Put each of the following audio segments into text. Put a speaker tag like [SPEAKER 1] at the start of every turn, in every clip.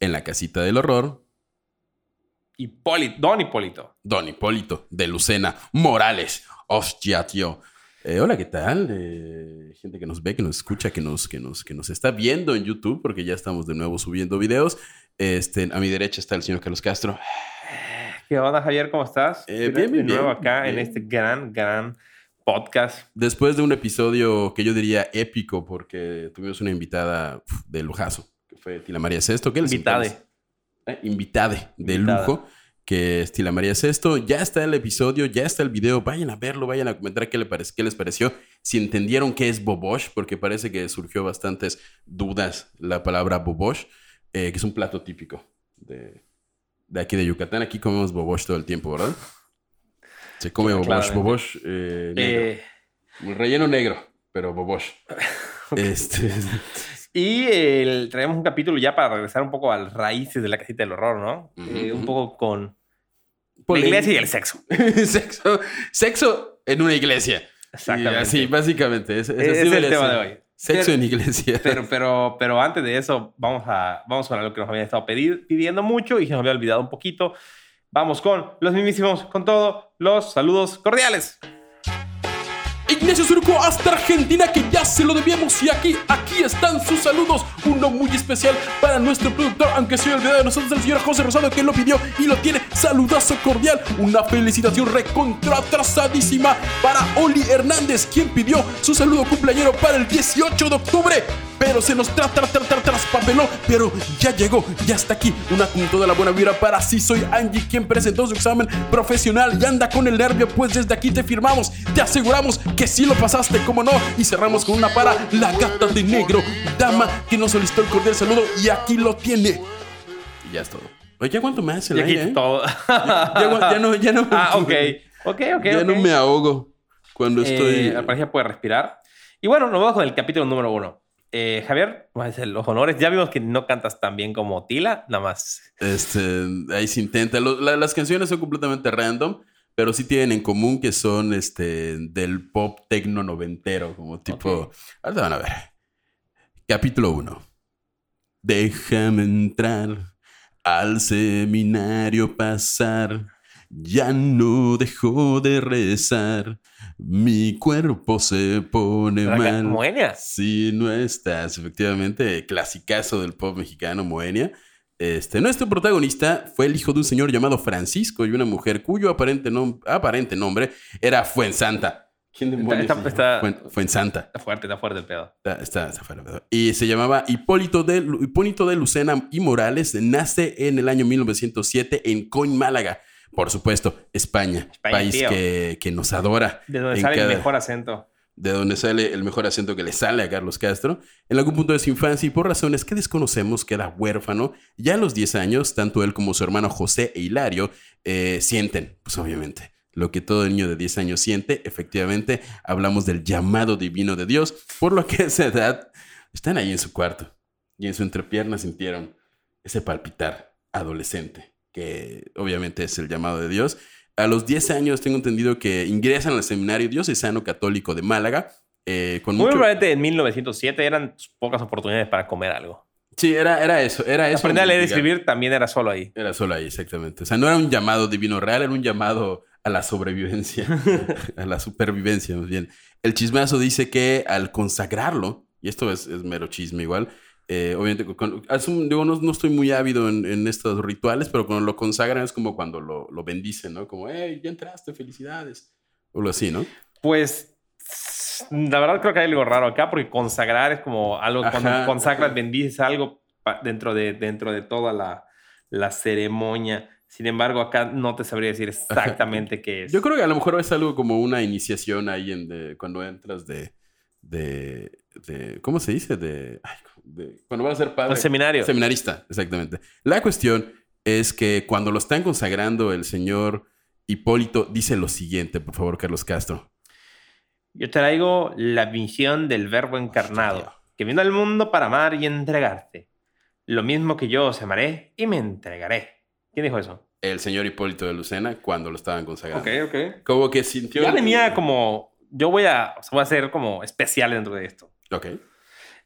[SPEAKER 1] en la casita del horror,
[SPEAKER 2] Hipólito, Don Hipólito.
[SPEAKER 1] Don Hipólito de Lucena Morales. Hostia, tío. Eh, hola, ¿qué tal? Eh, gente que nos ve, que nos escucha, que nos, que, nos, que nos está viendo en YouTube, porque ya estamos de nuevo subiendo videos. Este, a mi derecha está el señor Carlos Castro.
[SPEAKER 2] ¿Qué onda, Javier? ¿Cómo estás?
[SPEAKER 1] Eh, bien, bien,
[SPEAKER 2] De nuevo
[SPEAKER 1] bien,
[SPEAKER 2] acá en este gran, gran podcast.
[SPEAKER 1] Después de un episodio que yo diría épico, porque tuvimos una invitada de lujazo, fue Tila María Sesto. ¿Qué les
[SPEAKER 2] Invitade.
[SPEAKER 1] Eh, invitade de
[SPEAKER 2] Invitada.
[SPEAKER 1] lujo, que es Tila María Sesto. Ya está el episodio, ya está el video. Vayan a verlo, vayan a comentar qué, le qué les pareció. Si entendieron qué es Bobosh, porque parece que surgió bastantes dudas la palabra Bobosh, eh, que es un plato típico de, de aquí de Yucatán. Aquí comemos Bobosh todo el tiempo, ¿verdad? Se come Bobosh,
[SPEAKER 2] Claramente.
[SPEAKER 1] Bobosh eh, negro.
[SPEAKER 2] Eh,
[SPEAKER 1] relleno negro, pero Bobosh. Este,
[SPEAKER 2] y el- traemos un capítulo ya para regresar un poco a las raíces de la casita del horror, ¿no?
[SPEAKER 1] Ujú,
[SPEAKER 2] Eh, un poco con la
[SPEAKER 1] Polémica.
[SPEAKER 2] iglesia y el sexo.
[SPEAKER 1] sexo, sexo en una iglesia.
[SPEAKER 2] Exactamente.
[SPEAKER 1] Sí, básicamente. Ese, ese
[SPEAKER 2] Ese
[SPEAKER 1] sí
[SPEAKER 2] es el tema de hoy.
[SPEAKER 1] Sexo
[SPEAKER 2] Pero-
[SPEAKER 1] en iglesia.
[SPEAKER 2] Pero, pero, pero antes de eso, vamos a, vamos con algo que nos habían estado pedir- pidiendo mucho y se nos había olvidado un poquito. Vamos con los mismísimos, con todo, los saludos cordiales.
[SPEAKER 1] Ignacio Surco hasta Argentina, que ya se lo debíamos. Y aquí, aquí están sus saludos. Uno muy especial para nuestro productor, aunque se olvidado de nosotros, el señor José Rosado, que lo pidió y lo tiene. Saludazo cordial. Una felicitación recontratrasadísima para Oli Hernández, quien pidió su saludo cumpleañero para el 18 de octubre. Pero se nos tra tra tra tra traspapeló. Pero ya llegó, ya está aquí. Una con toda la buena vibra para sí soy Angie, quien presentó su examen profesional y anda con el nervio. Pues desde aquí te firmamos, te aseguramos que sí lo pasaste, como no. Y cerramos con una para la gata de negro, dama que nos solicitó el cordial saludo y aquí lo tiene. Y ya es todo. Oye, ¿ya cuánto más el
[SPEAKER 2] Y aquí
[SPEAKER 1] aire, eh?
[SPEAKER 2] todo.
[SPEAKER 1] Ya, ya no, ya no.
[SPEAKER 2] ah, ok. Ok, ok.
[SPEAKER 1] Ya
[SPEAKER 2] ok.
[SPEAKER 1] no me ahogo cuando estoy.
[SPEAKER 2] Eh, al parecer ya puede respirar. Y bueno, nos vamos con el capítulo número uno. Eh, Javier, hacer los honores. Ya vimos que no cantas tan bien como Tila, nada más.
[SPEAKER 1] Este, ahí se intenta. Lo- la- las canciones son completamente random, pero sí tienen en común que son este, del pop tecno noventero, como tipo.
[SPEAKER 2] Ok.
[SPEAKER 1] Ahorita van a ver. Capítulo 1. Déjame entrar al seminario pasar. Ya no dejo de rezar. Mi cuerpo se pone mal.
[SPEAKER 2] Moenia.
[SPEAKER 1] Si no estás, efectivamente, clasicazo del pop mexicano, Moenia. Este, nuestro protagonista fue el hijo de un señor llamado Francisco y una mujer cuyo aparente, nom- aparente nombre era Fuensanta. ¿Quién demonios
[SPEAKER 2] Está-
[SPEAKER 1] Fuensanta.
[SPEAKER 2] Está fuerte, está fuerte el pedo.
[SPEAKER 1] Está, está, está fuera, ¿verdad? Y se llamaba Hipólito de, Hipólito de Lucena y Morales. Nace en el año 1907 en Coin, Málaga. Por supuesto, España,
[SPEAKER 2] España,
[SPEAKER 1] país que, que nos adora.
[SPEAKER 2] De donde sale
[SPEAKER 1] cada-
[SPEAKER 2] el mejor acento.
[SPEAKER 1] De donde sale el mejor acento que le sale a Carlos Castro. En algún punto de su infancia y por razones que desconocemos queda huérfano. Ya a los 10 años, tanto él como su hermano José e Hilario eh, sienten, pues obviamente, lo que todo niño de 10 años siente. Efectivamente, hablamos del llamado divino de Dios, por lo que a esa edad están ahí en su cuarto y en su entrepierna sintieron ese palpitar adolescente, que obviamente es el llamado de Dios. A los 10 años tengo entendido que ingresan al seminario diocesano católico de Málaga. eh, con
[SPEAKER 2] Muy
[SPEAKER 1] mucho...
[SPEAKER 2] probablemente en 1907 eran pocas oportunidades para comer algo.
[SPEAKER 1] Sí, era, era eso, era eso.
[SPEAKER 2] Aprender a leer y escribir también era solo ahí.
[SPEAKER 1] Era solo ahí, exactamente. O sea, no era un llamado divino real, era un llamado a la sobrevivencia, a la supervivencia, más bien. El chismazo dice que al consagrarlo, y esto es, es mero chisme igual, eh, obviamente, con- digo, no, no estoy muy ávido en, en estos rituales, pero cuando lo consagran es como cuando lo, lo bendicen, ¿no? Como, hey, ya entraste, felicidades. O lo así, ¿no?
[SPEAKER 2] Pues la verdad creo que hay algo raro acá porque consagrar es como algo cuando consagras,
[SPEAKER 1] ajá.
[SPEAKER 2] bendices algo dentro de, dentro de toda la, la ceremonia. Sin embargo, acá no te sabría decir exactamente qué es.
[SPEAKER 1] Yo creo que a lo mejor es algo como una iniciación ahí en de, cuando entras de, de de- ¿cómo se dice? De, ay, de- cuando van a ser padre.
[SPEAKER 2] El seminario.
[SPEAKER 1] Seminarista, exactamente. La cuestión es que cuando lo están consagrando el señor Hipólito dice lo siguiente, por favor, Carlos Castro.
[SPEAKER 2] Yo traigo la visión del verbo encarnado,
[SPEAKER 1] Hostia.
[SPEAKER 2] que vino al mundo para amar y entregarte. Lo mismo que yo os amaré y me entregaré. ¿Quién dijo eso?
[SPEAKER 1] El señor Hipólito de Lucena cuando lo estaban consagrando.
[SPEAKER 2] ok.
[SPEAKER 1] Como que sintió...
[SPEAKER 2] Ya venía como... Yo voy a, o sea, voy a ser como especial dentro de esto.
[SPEAKER 1] Ok.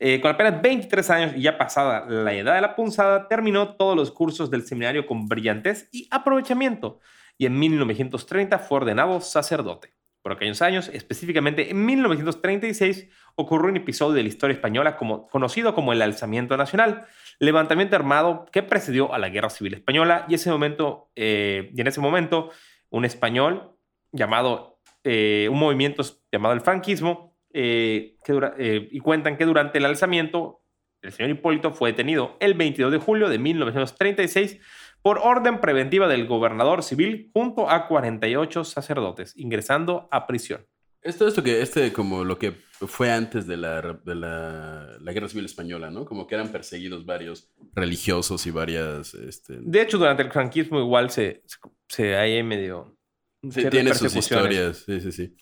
[SPEAKER 2] Eh, con apenas 23 años y ya pasada la edad de la punzada, terminó todos los cursos del seminario con brillantez y aprovechamiento. Y en 1930 fue ordenado sacerdote. Por aquellos años, específicamente en 1936, ocurrió un episodio de la historia española como, conocido como el Alzamiento Nacional, levantamiento armado que precedió a la Guerra Civil Española y, ese momento, eh, en ese momento un español llamado, eh, un movimiento llamado el franquismo, eh, que dura- eh, y cuentan que durante el alzamiento el señor Hipólito fue detenido el 22 de julio de 1936 por orden preventiva del gobernador civil junto a 48 sacerdotes, ingresando a prisión.
[SPEAKER 1] Esto esto que, este como lo que fue antes de la, de la, la Guerra Civil Española, ¿no? Como que eran perseguidos varios religiosos y varias... Este,
[SPEAKER 2] De hecho, durante el franquismo igual se, se, se hay medio...
[SPEAKER 1] Sí, tiene sus historias. Sí, sí, sí.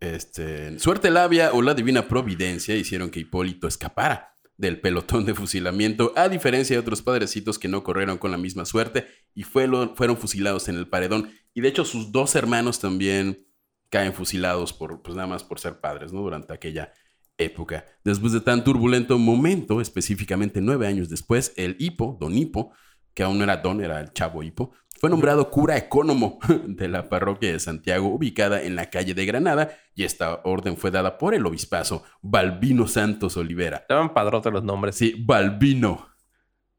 [SPEAKER 1] Este, suerte labia o la divina providencia hicieron que Hipólito escapara del pelotón de fusilamiento, a diferencia de otros padrecitos que no corrieron con la misma suerte y fueron, fusilados en el paredón. Y de hecho, sus dos hermanos también caen fusilados por, pues nada más por ser padres, ¿no? Durante aquella época. Después de tan turbulento momento, específicamente nueve años después, el Hipo, Don Hipo, que aún no era Don, era el chavo Hipo, fue nombrado cura ecónomo de la parroquia de Santiago, ubicada en la calle de Granada, y esta orden fue dada por el obispazo Balbino Santos Olivera.
[SPEAKER 2] Estaban padrotes los nombres.
[SPEAKER 1] Sí, Balbino.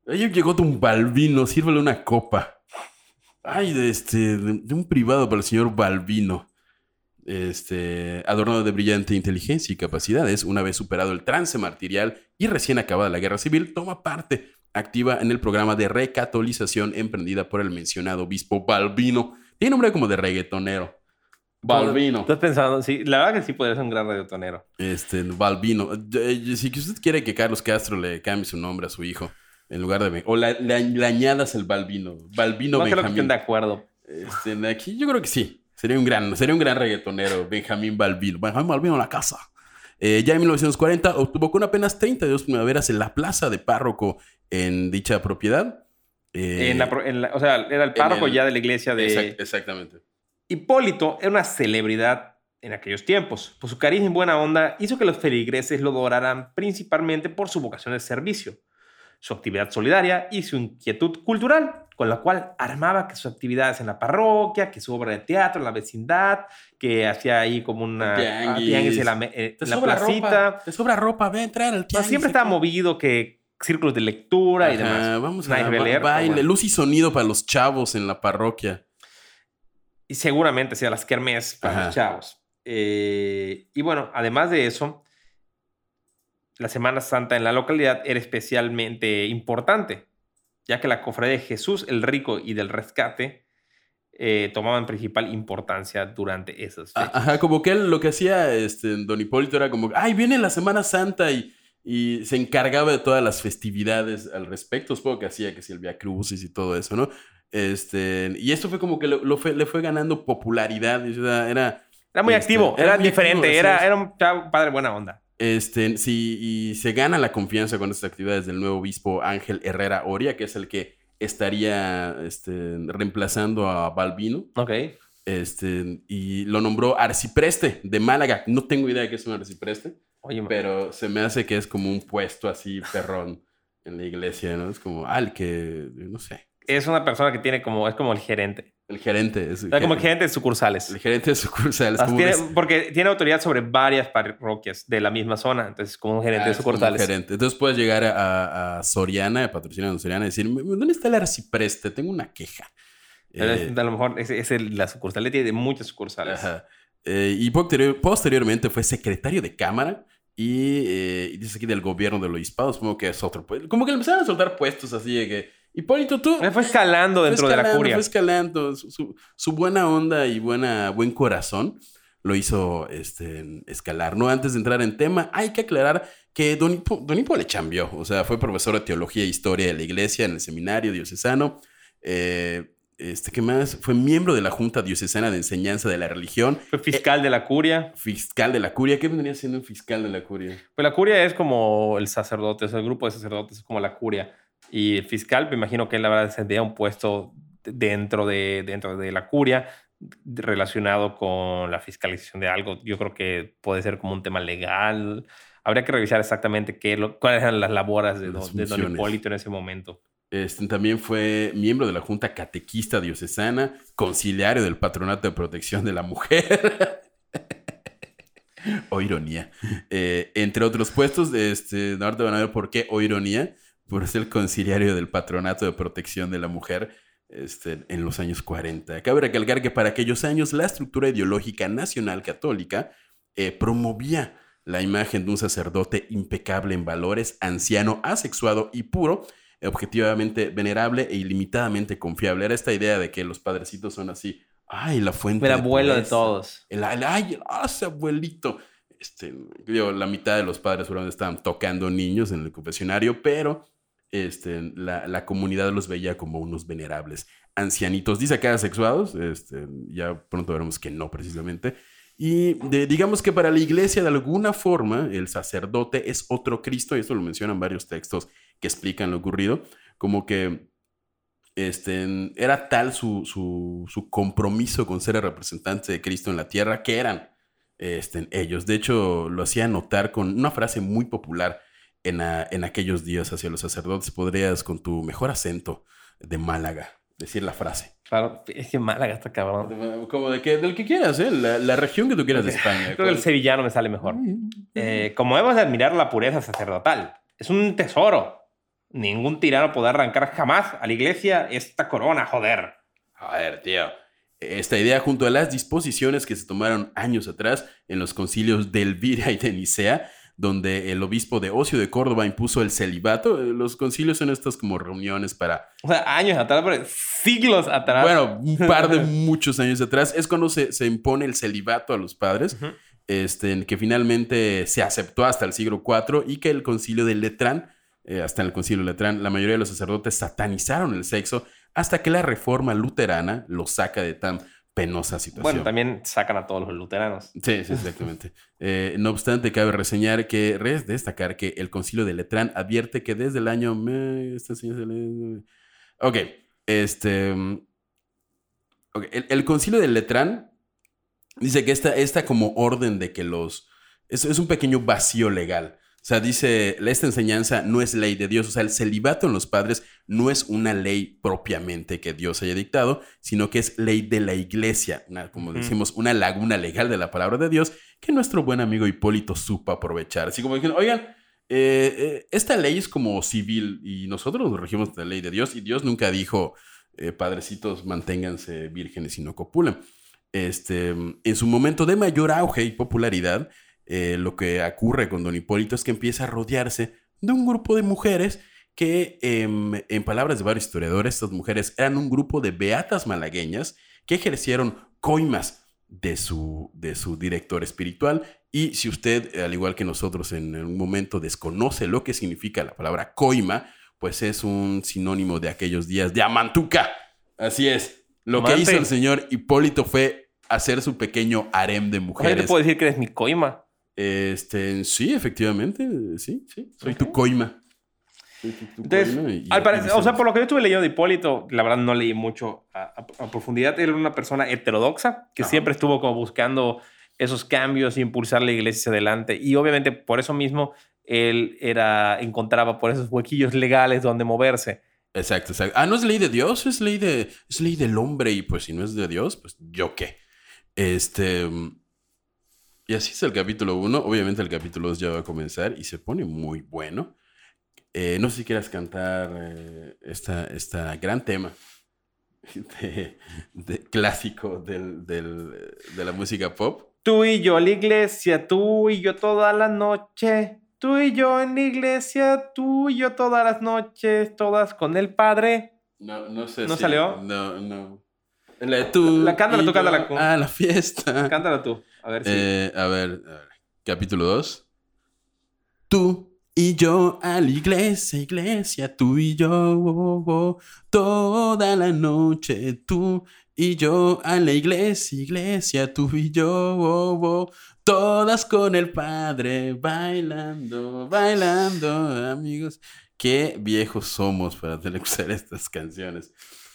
[SPEAKER 1] Ahí llegó un Balbino, sírvele una copa. Ay, de este, de, de un privado para el señor Balbino. Este, adornado de brillante inteligencia y capacidades, una vez superado el trance martirial y recién acabada la guerra civil, toma parte activa en el programa de recatolización emprendida por el mencionado obispo Balbino. Tiene nombre como de reggaetonero. Balbino.
[SPEAKER 2] Estás pensando, sí, la verdad que sí podría ser un gran radiotonero.
[SPEAKER 1] Este, Balbino. Eh, Si usted quiere que Carlos Castro le cambie su nombre a su hijo, en lugar de... O la- le, le añadas el Balbino. Balbino
[SPEAKER 2] No creo que estén
[SPEAKER 1] Benjamín.
[SPEAKER 2] de acuerdo.
[SPEAKER 1] Este, aquí yo creo que sí. Sería un gran, sería un gran reggaetonero, Benjamín Balbino. Benjamín Balbino en la casa. Eh, ya en 1940 obtuvo con apenas 32 primaveras en la plaza de párroco en dicha propiedad. Eh,
[SPEAKER 2] En la pro- en la- o sea, era el párroco
[SPEAKER 1] el-
[SPEAKER 2] ya de la iglesia de...
[SPEAKER 1] exact- exactamente.
[SPEAKER 2] Hipólito era una celebridad en aquellos tiempos. Por su carisma y buena onda hizo que los feligreses lo adoraran principalmente por su vocación de servicio, su actividad solidaria y su inquietud cultural, con la cual armaba que sus actividades en la parroquia, que su obra de teatro en la vecindad, que hacía ahí como una
[SPEAKER 1] Tianguis.
[SPEAKER 2] ah, tianguis en la, eh,
[SPEAKER 1] Te
[SPEAKER 2] en la placita.
[SPEAKER 1] ropa. Te sobra ropa, ve a entrar al tianguis
[SPEAKER 2] siempre estaba movido que círculos de lectura y demás.
[SPEAKER 1] Vamos a baile,
[SPEAKER 2] bueno.
[SPEAKER 1] luz y sonido para los chavos en la parroquia.
[SPEAKER 2] y seguramente sea las kermés para
[SPEAKER 1] Ajá.
[SPEAKER 2] los chavos. Eh, y bueno, además de eso, la Semana Santa en la localidad era especialmente importante, ya que la cofradía de Jesús el Rico y del Rescate eh, tomaban principal importancia durante esas
[SPEAKER 1] A-
[SPEAKER 2] fechas.
[SPEAKER 1] Ajá, como que él lo que hacía este, Don Hipólito era como, ay, viene la Semana Santa y, y se encargaba de todas las festividades al respecto. Supongo que hacía que si el Via Crucis y todo eso, ¿no? Este, y esto fue como que lo, lo fue, le fue ganando popularidad. era,
[SPEAKER 2] Era muy
[SPEAKER 1] este,
[SPEAKER 2] activo,
[SPEAKER 1] era
[SPEAKER 2] era,
[SPEAKER 1] muy activo,
[SPEAKER 2] diferente,
[SPEAKER 1] así
[SPEAKER 2] era, era un padre buena onda.
[SPEAKER 1] Este, sí, y se gana la confianza con estas actividades del nuevo obispo Ángel Herrera Oria, que es el que estaría este, reemplazando a Balbino.
[SPEAKER 2] Ok.
[SPEAKER 1] Este, y lo nombró arcipreste de Málaga. No tengo idea de qué es un arcipreste.
[SPEAKER 2] Oye,
[SPEAKER 1] Pero se me hace que es como un puesto así perrón en la iglesia, ¿no? Es como, ah, el que, no sé,
[SPEAKER 2] es una persona que tiene como, es como el gerente.
[SPEAKER 1] el gerente. Es
[SPEAKER 2] O sea, como el gerente de sucursales.
[SPEAKER 1] El gerente de sucursales. Como
[SPEAKER 2] tiene- porque tiene autoridad sobre varias parroquias de la misma zona. Entonces, como un gerente
[SPEAKER 1] ah,
[SPEAKER 2] de
[SPEAKER 1] como un
[SPEAKER 2] sucursales.
[SPEAKER 1] gerente. Entonces puedes llegar a, a Soriana, a Soriana y decir, ¿dónde está el arcipreste? Tengo una queja. Eh,
[SPEAKER 2] a lo mejor es, es el- la sucursal le tiene muchas sucursales.
[SPEAKER 1] Ajá. Eh, y posterior- posteriormente fue secretario de Cámara y, eh, y dice aquí del gobierno del obispado, supongo que es otro. pu- Como que le empezaron a soltar puestos así de que, Hipólito, tú...
[SPEAKER 2] Me fue escalando
[SPEAKER 1] fue
[SPEAKER 2] dentro de la curia.
[SPEAKER 1] Fue escalando. Su, su- su buena onda y buena, buen corazón lo hizo este, escalar. No, antes de entrar en tema, hay que aclarar que Don Hipo, Don Hipo le cambió. O sea, fue profesor de teología e historia de la iglesia en el seminario diocesano. Eh, este, ¿qué más? Fue miembro de la Junta Diocesana de Enseñanza de la Religión.
[SPEAKER 2] Fue fiscal de la curia.
[SPEAKER 1] Fiscal de la curia. ¿Qué vendría siendo un fiscal de la curia?
[SPEAKER 2] Pues la curia es como el sacerdote, o sea, el grupo de sacerdotes es como la curia. Y el fiscal, me imagino que él la verdad tendría un puesto dentro de, dentro de la curia relacionado con la fiscalización de algo. Yo creo que puede ser como un tema legal. Habría que revisar exactamente qué, lo, cuáles eran las labores de, don, de don Hipólito en ese momento.
[SPEAKER 1] Este, también fue miembro de la Junta Catequista Diocesana, conciliario del Patronato de Protección de la Mujer. o ironía. Eh, entre otros puestos, este, ahorita van a ver por qué o ironía, por ser el conciliario del Patronato de Protección de la Mujer este, en los años 40. Cabe recalcar que para aquellos años la estructura ideológica nacional católica eh, promovía la imagen de un sacerdote impecable en valores, anciano, asexuado y puro, objetivamente venerable e ilimitadamente confiable. Era esta idea de que los padrecitos son así, ay, la fuente.
[SPEAKER 2] El abuelo de todos.
[SPEAKER 1] El, ay, ese abuelito. Este, la mitad de los padres seguramente estaban tocando niños en el confesionario, pero este, la, comunidad los veía como unos venerables ancianitos. Dice acá asexuados, este, ya pronto veremos que no precisamente. Y digamos que para la iglesia, de alguna forma, el sacerdote es otro Cristo, y esto lo mencionan varios textos que explican lo ocurrido, como que este, era tal su, su, compromiso con ser el representante de Cristo en la tierra que eran este, ellos. De hecho, lo hacía notar con una frase muy popular en, en aquellos días hacia los sacerdotes. Podrías, con tu mejor acento de Málaga, decir la frase.
[SPEAKER 2] Claro, es que Málaga está cabrón.
[SPEAKER 1] Como de que, del que quieras, ¿eh? La, región que tú quieras de España.
[SPEAKER 2] Creo que el sevillano me sale mejor. Eh, como hemos de admirar la pureza sacerdotal. Es un tesoro. Ningún tirano podrá arrancar jamás a la iglesia esta corona, joder.
[SPEAKER 1] Joder, tío. Esta idea, junto a las disposiciones que se tomaron años atrás en los concilios de Elvira y de Nicea, donde el obispo de Ocio de Córdoba impuso el celibato. Los concilios son estas como reuniones para...
[SPEAKER 2] O sea, años atrás, pero siglos atrás.
[SPEAKER 1] Bueno, un par de muchos años atrás. Es cuando se, se impone el celibato a los padres, este, que finalmente se aceptó hasta el siglo IV y que el concilio de Letrán, eh, hasta el concilio de Letrán, la mayoría de los sacerdotes satanizaron el sexo hasta que la reforma luterana lo saca de tan penosa situación.
[SPEAKER 2] Bueno, también sacan a todos los luteranos.
[SPEAKER 1] Sí, sí, exactamente. Eh, no obstante, cabe reseñar que, res destacar que el concilio de Letrán advierte que desde el año... Ok, este... Okay. El, concilio de Letrán dice que esta, esta como orden de que los... Es, es un pequeño vacío legal. O sea, dice, esta enseñanza no es ley de Dios. O sea, el celibato en los padres no es una ley propiamente que Dios haya dictado, sino que es ley de la iglesia. como decimos, una laguna legal de la palabra de Dios que nuestro buen amigo Hipólito supo aprovechar. Así como dijeron, oigan, eh, eh, esta ley es como civil y nosotros nos regimos de la ley de Dios y Dios nunca dijo, eh, padrecitos, manténganse vírgenes y no copulen. Este, en su momento de mayor auge y popularidad, eh, lo que ocurre con Don Hipólito es que empieza a rodearse de un grupo de mujeres que, em, en palabras de varios historiadores, estas mujeres eran un grupo de beatas malagueñas que ejercieron coimas de su, de su director espiritual. Y si usted, al igual que nosotros, en un momento desconoce lo que significa la palabra coima, pues es un sinónimo de aquellos días de Amantuca. Así es. Lo que hizo el señor Hipólito fue hacer su pequeño harem de mujeres.
[SPEAKER 2] te puedo decir que eres mi coima.
[SPEAKER 1] Este, sí, efectivamente, sí, sí. Soy tu coima.
[SPEAKER 2] al parecer, o sea, por lo que yo estuve leyendo de Hipólito, la verdad no leí mucho a, profundidad. Era una persona heterodoxa que siempre estuvo como buscando esos cambios y impulsar la iglesia hacia adelante. Y obviamente por eso mismo él era, encontraba por esos huequillos legales donde moverse.
[SPEAKER 1] Exacto, exacto. Ah, no es ley de Dios, es ley de, es ley del hombre. Y pues si no es de Dios, pues yo qué. Este. Y así es el capítulo 1. Obviamente el capítulo 2 ya va a comenzar y se pone muy bueno. Eh, no sé si quieras cantar eh, esta, esta, gran tema de, clásico del, del, de la música pop.
[SPEAKER 2] Tú y yo a la iglesia, tú y yo toda la noche. Tú y yo en la iglesia, tú y yo todas las noches, todas con el Padre.
[SPEAKER 1] No, no sé.
[SPEAKER 2] ¿No salió?
[SPEAKER 1] No, no. La de tú.
[SPEAKER 2] La- cántala
[SPEAKER 1] y
[SPEAKER 2] tú,
[SPEAKER 1] yo
[SPEAKER 2] cántala tú.
[SPEAKER 1] A la fiesta.
[SPEAKER 2] Cántala tú. A ver si.
[SPEAKER 1] Eh, a ver, a ver, capítulo 2. Tú y yo a la iglesia, iglesia, tú y yo, oh, oh, toda la noche, tú y yo a la iglesia, iglesia, tú y yo, oh, oh, todas con el Padre, bailando, bailando, amigos. Qué viejos somos para tener que usar estas canciones.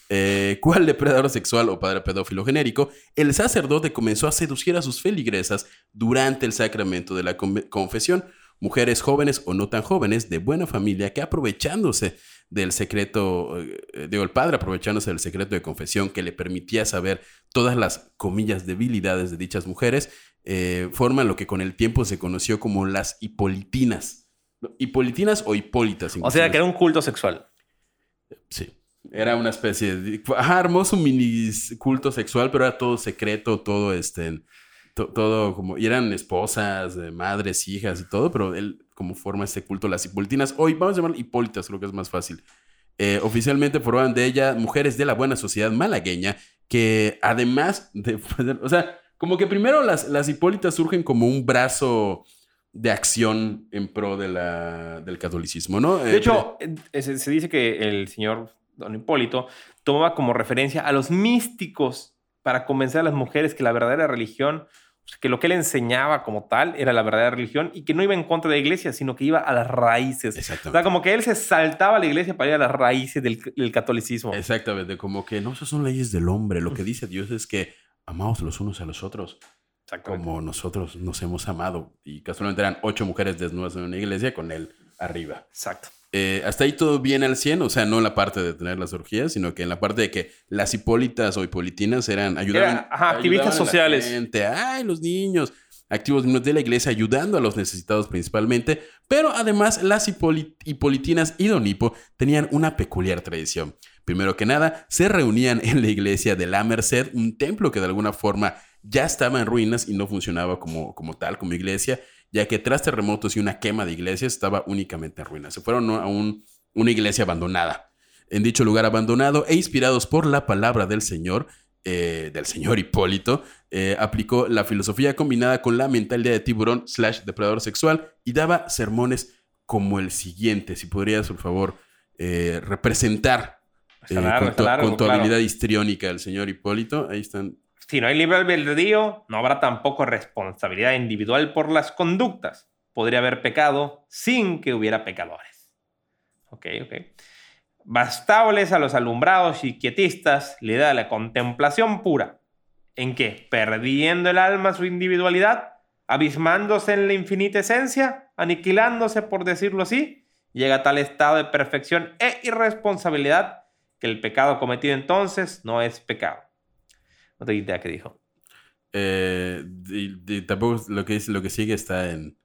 [SPEAKER 1] Eh, ¿Cuál depredador sexual o padre pedófilo genérico? El sacerdote comenzó a seducir a sus feligresas durante el sacramento de la con- confesión. Mujeres jóvenes o no tan jóvenes de buena familia que aprovechándose del secreto, eh, digo, el padre aprovechándose del secreto de confesión que le permitía saber todas las comillas debilidades de dichas mujeres, eh, forman lo que con el tiempo se conoció como las hipolitinas. Hipolitinas o hipólitas.
[SPEAKER 2] o sea,
[SPEAKER 1] inclusive.
[SPEAKER 2] que era un culto sexual.
[SPEAKER 1] Sí. Era una especie de. Ajá, hermoso mini culto sexual, pero era todo secreto, todo este. to- todo como. Y eran esposas, eh, madres, hijas y todo, pero él, como forma este culto, las hipolitinas. Hoy vamos a llamar hipólitas, creo que es más fácil. Eh, oficialmente formaban de ella mujeres de la buena sociedad malagueña que además de. O sea, como que primero las, las hipólitas surgen como un brazo de acción en pro de la, del catolicismo, ¿no?
[SPEAKER 2] De
[SPEAKER 1] Eh,
[SPEAKER 2] hecho, se dice que el señor Don Hipólito tomaba como referencia a los místicos para convencer a las mujeres que la verdadera religión, o que lo que él enseñaba como tal era la verdadera religión y que no iba en contra de la iglesia, sino que iba a las raíces. O
[SPEAKER 1] Exactamente.
[SPEAKER 2] sea, como que él se saltaba a la iglesia para ir a las raíces del, del catolicismo.
[SPEAKER 1] Exactamente, como que no, esas son leyes del hombre. Lo que dice Dios es que amamos los unos a los otros como nosotros nos hemos amado. Y casualmente eran ocho mujeres desnudas en una iglesia con él arriba.
[SPEAKER 2] Exacto.
[SPEAKER 1] Eh, hasta ahí todo bien al 100, o sea, no en la parte de tener las orgías, sino que en la parte de que las hipólitas o hipolitinas eran ayudaban,
[SPEAKER 2] Era, ajá, activistas
[SPEAKER 1] ayudaban a la
[SPEAKER 2] sociales.
[SPEAKER 1] gente, ay, los niños, activos de la iglesia ayudando a los necesitados principalmente, pero además las hipoli- hipolitinas y Don Hipo tenían una peculiar tradición. Primero que nada, se reunían en la iglesia de la Merced, un templo que de alguna forma ya estaba en ruinas y no funcionaba como, como tal, como iglesia, ya que tras terremotos y una quema de iglesias estaba únicamente en ruinas. Se fueron a un- una iglesia abandonada. En dicho lugar abandonado e inspirados por la palabra del Señor, eh, del señor Hipólito, eh, aplicó la filosofía combinada con la mentalidad de tiburón slash depredador sexual y daba sermones como el siguiente. Si podrías, por favor, eh, representar eh,
[SPEAKER 2] largo,
[SPEAKER 1] con, tu,
[SPEAKER 2] largo,
[SPEAKER 1] con tu
[SPEAKER 2] claro.
[SPEAKER 1] habilidad histriónica del señor Hipólito. Ahí están.
[SPEAKER 2] Si no hay libre albedrío, no habrá tampoco responsabilidad individual por las conductas. Podría haber pecado sin que hubiera pecadores. Ok, ok. Bastables a los alumbrados y quietistas le da la contemplación pura. ¿En qué? Perdiendo el alma su individualidad, abismándose en la infinita esencia, aniquilándose, por decirlo así, llega a tal estado de perfección e irresponsabilidad que el pecado cometido entonces no es pecado. No tengo idea qué dijo.
[SPEAKER 1] Eh, y- y tampoco lo que, dice, lo que sigue está en,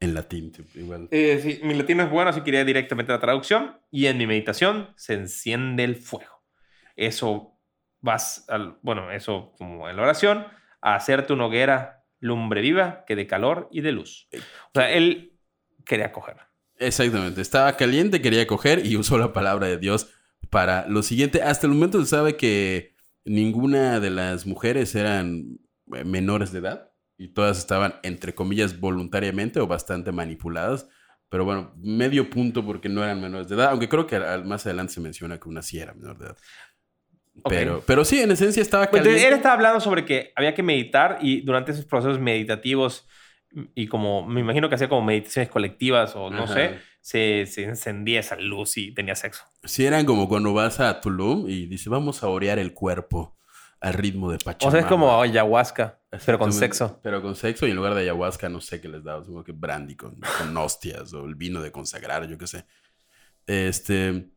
[SPEAKER 1] en latín. Igual.
[SPEAKER 2] Eh, sí, mi latino es bueno, así que iría directamente a la traducción. Y en mi meditación se enciende el fuego. Eso vas, al, bueno, eso como en la oración, a hacerte una hoguera lumbre viva que de calor y de luz. O sea, él quería coger.
[SPEAKER 1] Exactamente. Estaba caliente, quería coger y usó la palabra de Dios para lo siguiente. Hasta el momento se sabe que ninguna de las mujeres eran eh, menores de edad y todas estaban, entre comillas, voluntariamente o bastante manipuladas. Pero bueno, medio punto porque no eran menores de edad, aunque creo que más adelante se menciona que una sí era menor de edad. Pero, pero sí, en esencia estaba
[SPEAKER 2] Pues, Entonces, él estaba hablando sobre que había que meditar y durante esos procesos meditativos y como me imagino que hacía como meditaciones colectivas o no
[SPEAKER 1] Ajá.
[SPEAKER 2] sé, se, se encendía esa luz y tenía sexo.
[SPEAKER 1] Sí, eran como cuando vas a Tulum y dices, vamos a orear el cuerpo al ritmo de Pachamama.
[SPEAKER 2] O sea, es como ayahuasca, pero con sexo.
[SPEAKER 1] Pero con sexo y en lugar de ayahuasca no sé qué les daba, supongo que brandy con, con hostias o el vino de consagrar, yo qué sé. Este,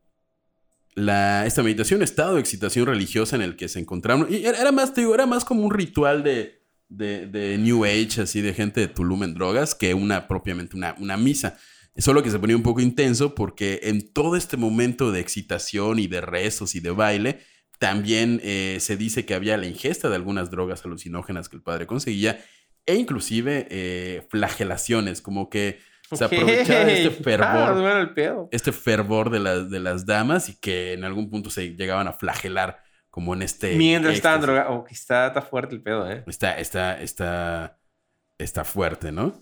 [SPEAKER 1] la, esta meditación, estado de excitación religiosa en el que se encontraron, y era, era más, te digo, era más como un ritual de, de, de New Age, así de gente de Tulum en drogas, que una propiamente una, una misa. Solo que se ponía un poco intenso porque en todo este momento de excitación y de rezos y de baile, también eh, se dice que había la ingesta de algunas drogas alucinógenas que el padre conseguía e inclusive eh, flagelaciones, como que se aprovechaba de este
[SPEAKER 2] Ah,
[SPEAKER 1] fervor,
[SPEAKER 2] el pedo.
[SPEAKER 1] este fervor de las, de las damas y que en algún punto se llegaban a flagelar como en este...
[SPEAKER 2] Mientras
[SPEAKER 1] éxtasis.
[SPEAKER 2] drogados. Oh, está, está fuerte el pedo, ¿eh?
[SPEAKER 1] Está, está, está, está fuerte, ¿no?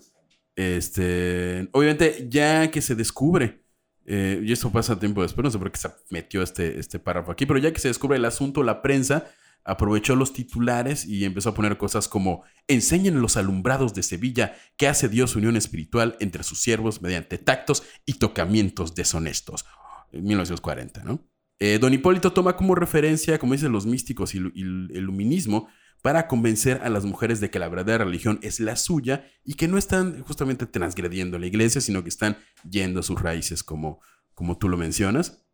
[SPEAKER 1] Este, obviamente, ya que se descubre, eh, y esto pasa tiempo después, no sé por qué se metió este, este párrafo aquí, pero ya que se descubre el asunto, la prensa aprovechó los titulares y empezó a poner cosas como enseñen los alumbrados de Sevilla que hace Dios unión espiritual entre sus siervos mediante tactos y tocamientos deshonestos. En 1940, ¿no? Eh, Don Hipólito toma como referencia, como dicen los místicos y, el iluminismo, para convencer a las mujeres de que la verdadera religión es la suya y que no están justamente transgrediendo la iglesia, sino que están yendo a sus raíces, como, como tú lo mencionas.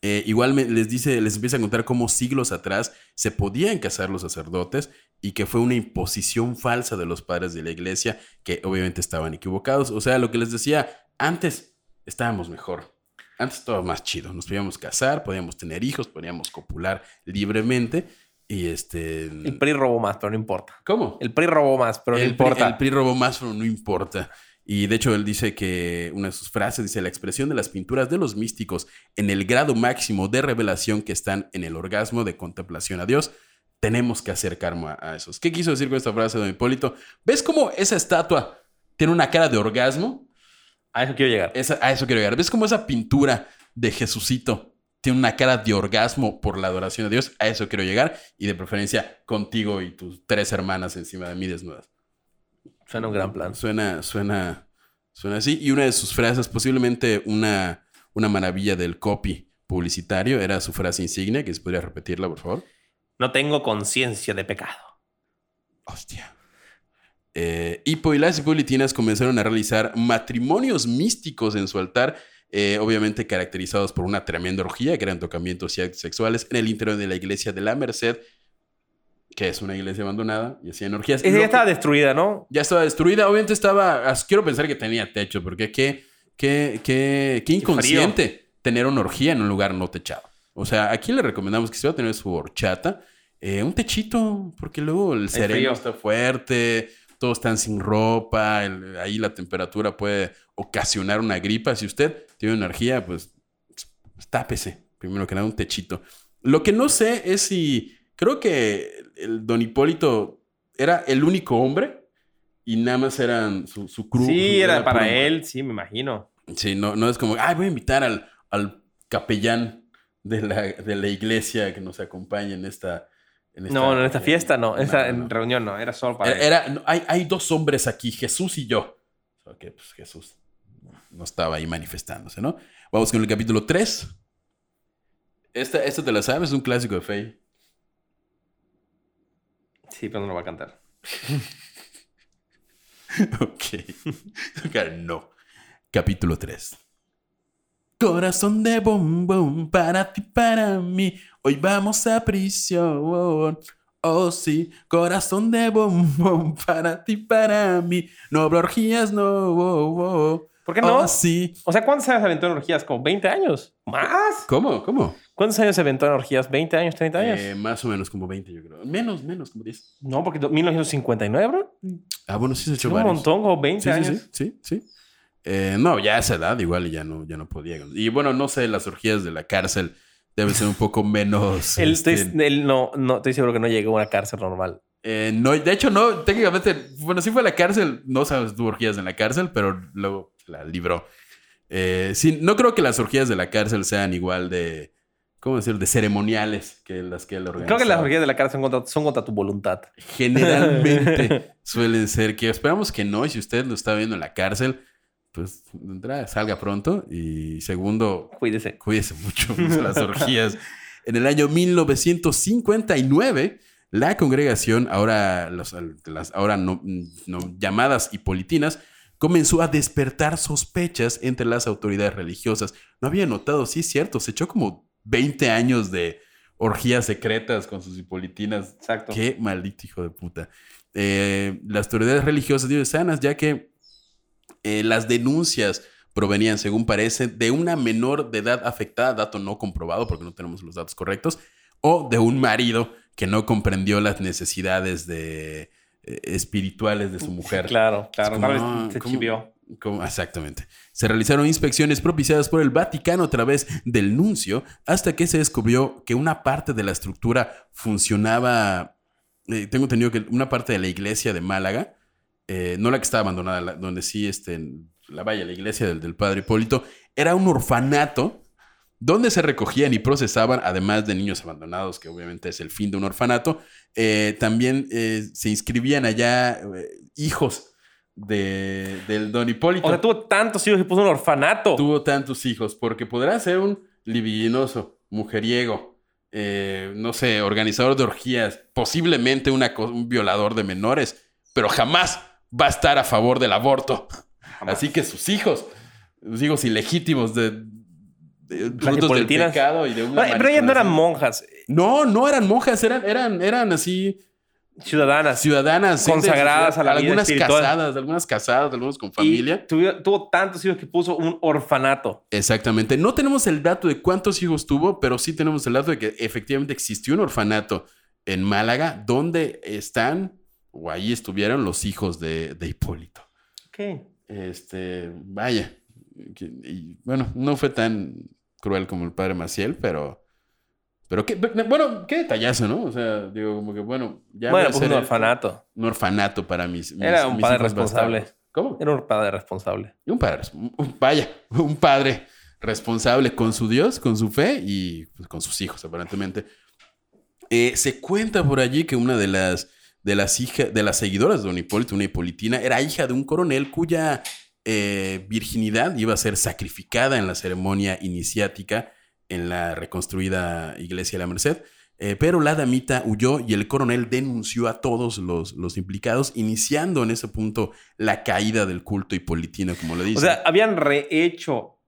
[SPEAKER 1] Eh, igual les dice, les empieza a contar cómo siglos atrás se podían casar los sacerdotes y que fue una imposición falsa de los padres de la iglesia que obviamente estaban equivocados. O sea, lo que les decía, antes estábamos mejor. Antes estaba más chido. Nos podíamos casar, podíamos tener hijos, podíamos copular libremente. Y este.
[SPEAKER 2] El PRI robó más, pero no importa.
[SPEAKER 1] ¿Cómo?
[SPEAKER 2] El PRI robó más, pero no
[SPEAKER 1] PRI,
[SPEAKER 2] importa.
[SPEAKER 1] el PRI robó más, pero no importa. Y de hecho, él dice que una de sus frases dice: La expresión de las pinturas de los místicos en el grado máximo de revelación que están en el orgasmo de contemplación a Dios. Tenemos que hacer karma a esos. ¿Qué quiso decir con esta frase, don Hipólito? ¿Ves cómo esa estatua tiene una cara de orgasmo?
[SPEAKER 2] A eso quiero llegar.
[SPEAKER 1] Esa- a eso quiero llegar. ¿Ves cómo esa pintura de Jesucito tiene una cara de orgasmo por la adoración a Dios? A eso quiero llegar. Y de preferencia contigo y tus tres hermanas encima de mí desnudas.
[SPEAKER 2] Suena un gran plan.
[SPEAKER 1] Suena, suena, suena así. Y una de sus frases, posiblemente una, una maravilla del copy publicitario, era su frase insignia, que se podría repetirla, por favor.
[SPEAKER 2] No tengo conciencia de pecado.
[SPEAKER 1] Hostia. Eh, Hippo y las hipolitinas comenzaron a realizar matrimonios místicos en su altar, eh, obviamente caracterizados por una tremenda orgía, que eran tocamientos y actos sexuales en el interior de la iglesia de la Merced, que es una iglesia abandonada, y hacían orgías.
[SPEAKER 2] Esa ya estaba destruida, ¿no?
[SPEAKER 1] ya estaba destruida. Obviamente estaba. Quiero pensar que tenía techo, porque qué, qué, qué, qué inconsciente tener una orgía en un lugar no techado. O sea, aquí le recomendamos que si va a tener su horchata, eh, un techito, porque luego el sereno
[SPEAKER 2] frío.
[SPEAKER 1] está fuerte, todos están sin ropa, el- ahí la temperatura puede ocasionar una gripa. Si usted tiene una orgía, pues, pues tápese. Primero que nada, un techito. Lo que no sé es si. Creo que el don Hipólito era el único hombre y nada más eran su, su crew.
[SPEAKER 2] Sí, era para
[SPEAKER 1] puro
[SPEAKER 2] él, sí, me imagino.
[SPEAKER 1] Sí, no, no es como, ay, voy a invitar al, al capellán de la, de la iglesia que nos acompañe en esta. En esta-
[SPEAKER 2] No, no, en esta fiesta no. Esta,
[SPEAKER 1] no,
[SPEAKER 2] en
[SPEAKER 1] no.
[SPEAKER 2] reunión no. Era solo para
[SPEAKER 1] Era, hay, hay dos hombres aquí, Jesús y yo. Ok, pues Jesús no estaba ahí manifestándose, ¿no? Vamos con el capítulo 3. Esta, esta te la sabes, es un clásico de Faye.
[SPEAKER 2] Sí, pero no lo va a cantar.
[SPEAKER 1] Ok. No. Capítulo 3. Corazón de bombón para ti, para mí. Hoy vamos a prisión. Oh, sí. Corazón de bombón para ti, para mí. No habrá orgías, no. oh, oh.
[SPEAKER 2] ¿Por qué no?
[SPEAKER 1] Oh, sí.
[SPEAKER 2] O sea, ¿cuántos años se aventó en orgías? ¿Como 20 años? ¿Más?
[SPEAKER 1] ¿Cómo? ¿Cómo?
[SPEAKER 2] ¿Cuántos años se aventó en orgías? ¿20 años? ¿30 años?
[SPEAKER 1] Eh, más o menos como 20, yo creo. Menos, menos, como 10.
[SPEAKER 2] No, porque do- 1959, bro.
[SPEAKER 1] Ah, bueno, sí se echó
[SPEAKER 2] un
[SPEAKER 1] varios.
[SPEAKER 2] montón, como 20
[SPEAKER 1] Sí, sí,
[SPEAKER 2] años.
[SPEAKER 1] sí, sí, sí. Eh, no, ya a esa edad igual ya no, ya no podía. Y bueno, no sé, las orgías de la cárcel deben ser un poco menos...
[SPEAKER 2] Él,
[SPEAKER 1] este,
[SPEAKER 2] estoy- él no, no, estoy seguro que no llegó a una cárcel normal.
[SPEAKER 1] eh, no, de hecho, no, técnicamente, bueno, sí fue a la cárcel, no sabes tuvo orgías en la cárcel, pero luego la libró. Eh, sí, no creo que las orgías de la cárcel sean igual de, ¿cómo decir?, de ceremoniales que las que él organizaba.
[SPEAKER 2] Creo que las orgías de la cárcel son contra, son contra tu voluntad.
[SPEAKER 1] Generalmente suelen ser que esperamos que no, y si usted lo está viendo en la cárcel, pues de entrada, salga pronto y segundo,
[SPEAKER 2] Cuídese.
[SPEAKER 1] cuídese mucho de las orgías. En el año 1959, la congregación, ahora, los- las ahora no, no llamadas hipolitinas, comenzó a despertar sospechas entre las autoridades religiosas. No había notado, sí es cierto, se echó como 20 años de orgías secretas con sus hipolitinas.
[SPEAKER 2] Exacto.
[SPEAKER 1] Qué maldito hijo de puta. Eh, las autoridades religiosas diocesanas, ya que eh, las denuncias provenían, según parece, de una menor de edad afectada, dato no comprobado porque no tenemos los datos correctos, o de un marido que no comprendió las necesidades de, eh, espirituales de su mujer.
[SPEAKER 2] Claro, claro.
[SPEAKER 1] como,
[SPEAKER 2] Tal vez
[SPEAKER 1] no,
[SPEAKER 2] se chivió.
[SPEAKER 1] Exactamente. Se realizaron inspecciones propiciadas por el Vaticano a través del nuncio hasta que se descubrió que una parte de la estructura funcionaba, eh, tengo entendido que una parte de la iglesia de Málaga, eh, no la que está abandonada, la- donde sí, este, la vaya, la iglesia del, del padre Hipólito, era un orfanato donde se recogían y procesaban, además de niños abandonados, que obviamente es el fin de un orfanato, eh, también eh, se inscribían allá eh, hijos de, del don Hipólito.
[SPEAKER 2] O sea, tuvo tantos hijos que puso un orfanato.
[SPEAKER 1] Tuvo tantos hijos, porque podrá ser un libidinoso, mujeriego, no sé, organizador de orgías, posiblemente una un violador de menores, pero jamás va a estar a favor del aborto. Así que sus hijos, sus hijos ilegítimos de, de frutos del pecado y de una
[SPEAKER 2] Pero ellas no eran monjas,
[SPEAKER 1] No, no eran monjas, eran, eran, eran así
[SPEAKER 2] ciudadanas.
[SPEAKER 1] ciudadanas.
[SPEAKER 2] Consagradas a la vida
[SPEAKER 1] Algunas casadas, algunas casadas, algunos con
[SPEAKER 2] Y
[SPEAKER 1] familia.
[SPEAKER 2] tuvo, tuvo tantos hijos que puso un orfanato.
[SPEAKER 1] Exactamente. No tenemos el dato de cuántos hijos tuvo, pero sí tenemos el dato de que efectivamente existió un orfanato en Málaga donde están, o ahí estuvieron los hijos de, de Hipólito.
[SPEAKER 2] Ok.
[SPEAKER 1] Este, vaya. que- y, bueno, no fue tan cruel como el padre Maciel, pero. Pero qué, bueno, qué detallazo, ¿no? O sea, digo, como que bueno, ya
[SPEAKER 2] bueno, pues un orfanato.
[SPEAKER 1] un orfanato para mis. mis-
[SPEAKER 2] Era un
[SPEAKER 1] mis
[SPEAKER 2] padre
[SPEAKER 1] hijos
[SPEAKER 2] responsable.
[SPEAKER 1] bastardos. ¿Cómo?
[SPEAKER 2] Era un padre responsable.
[SPEAKER 1] Y un padre, un- un- vaya, un padre responsable con su Dios, con su fe y pues, con sus hijos, aparentemente. Eh, se cuenta por allí que una de las, de las hijas, de las seguidoras de Don Hipólito, una hipolitina, era hija de un coronel cuya eh, virginidad iba a ser sacrificada en la ceremonia iniciática en la reconstruida iglesia de la Merced. Eh, pero la damita huyó y el coronel denunció a todos los, los implicados, iniciando en ese punto la caída del culto hipolitino, como le
[SPEAKER 2] O
[SPEAKER 1] dicen.
[SPEAKER 2] sea, habían rehecho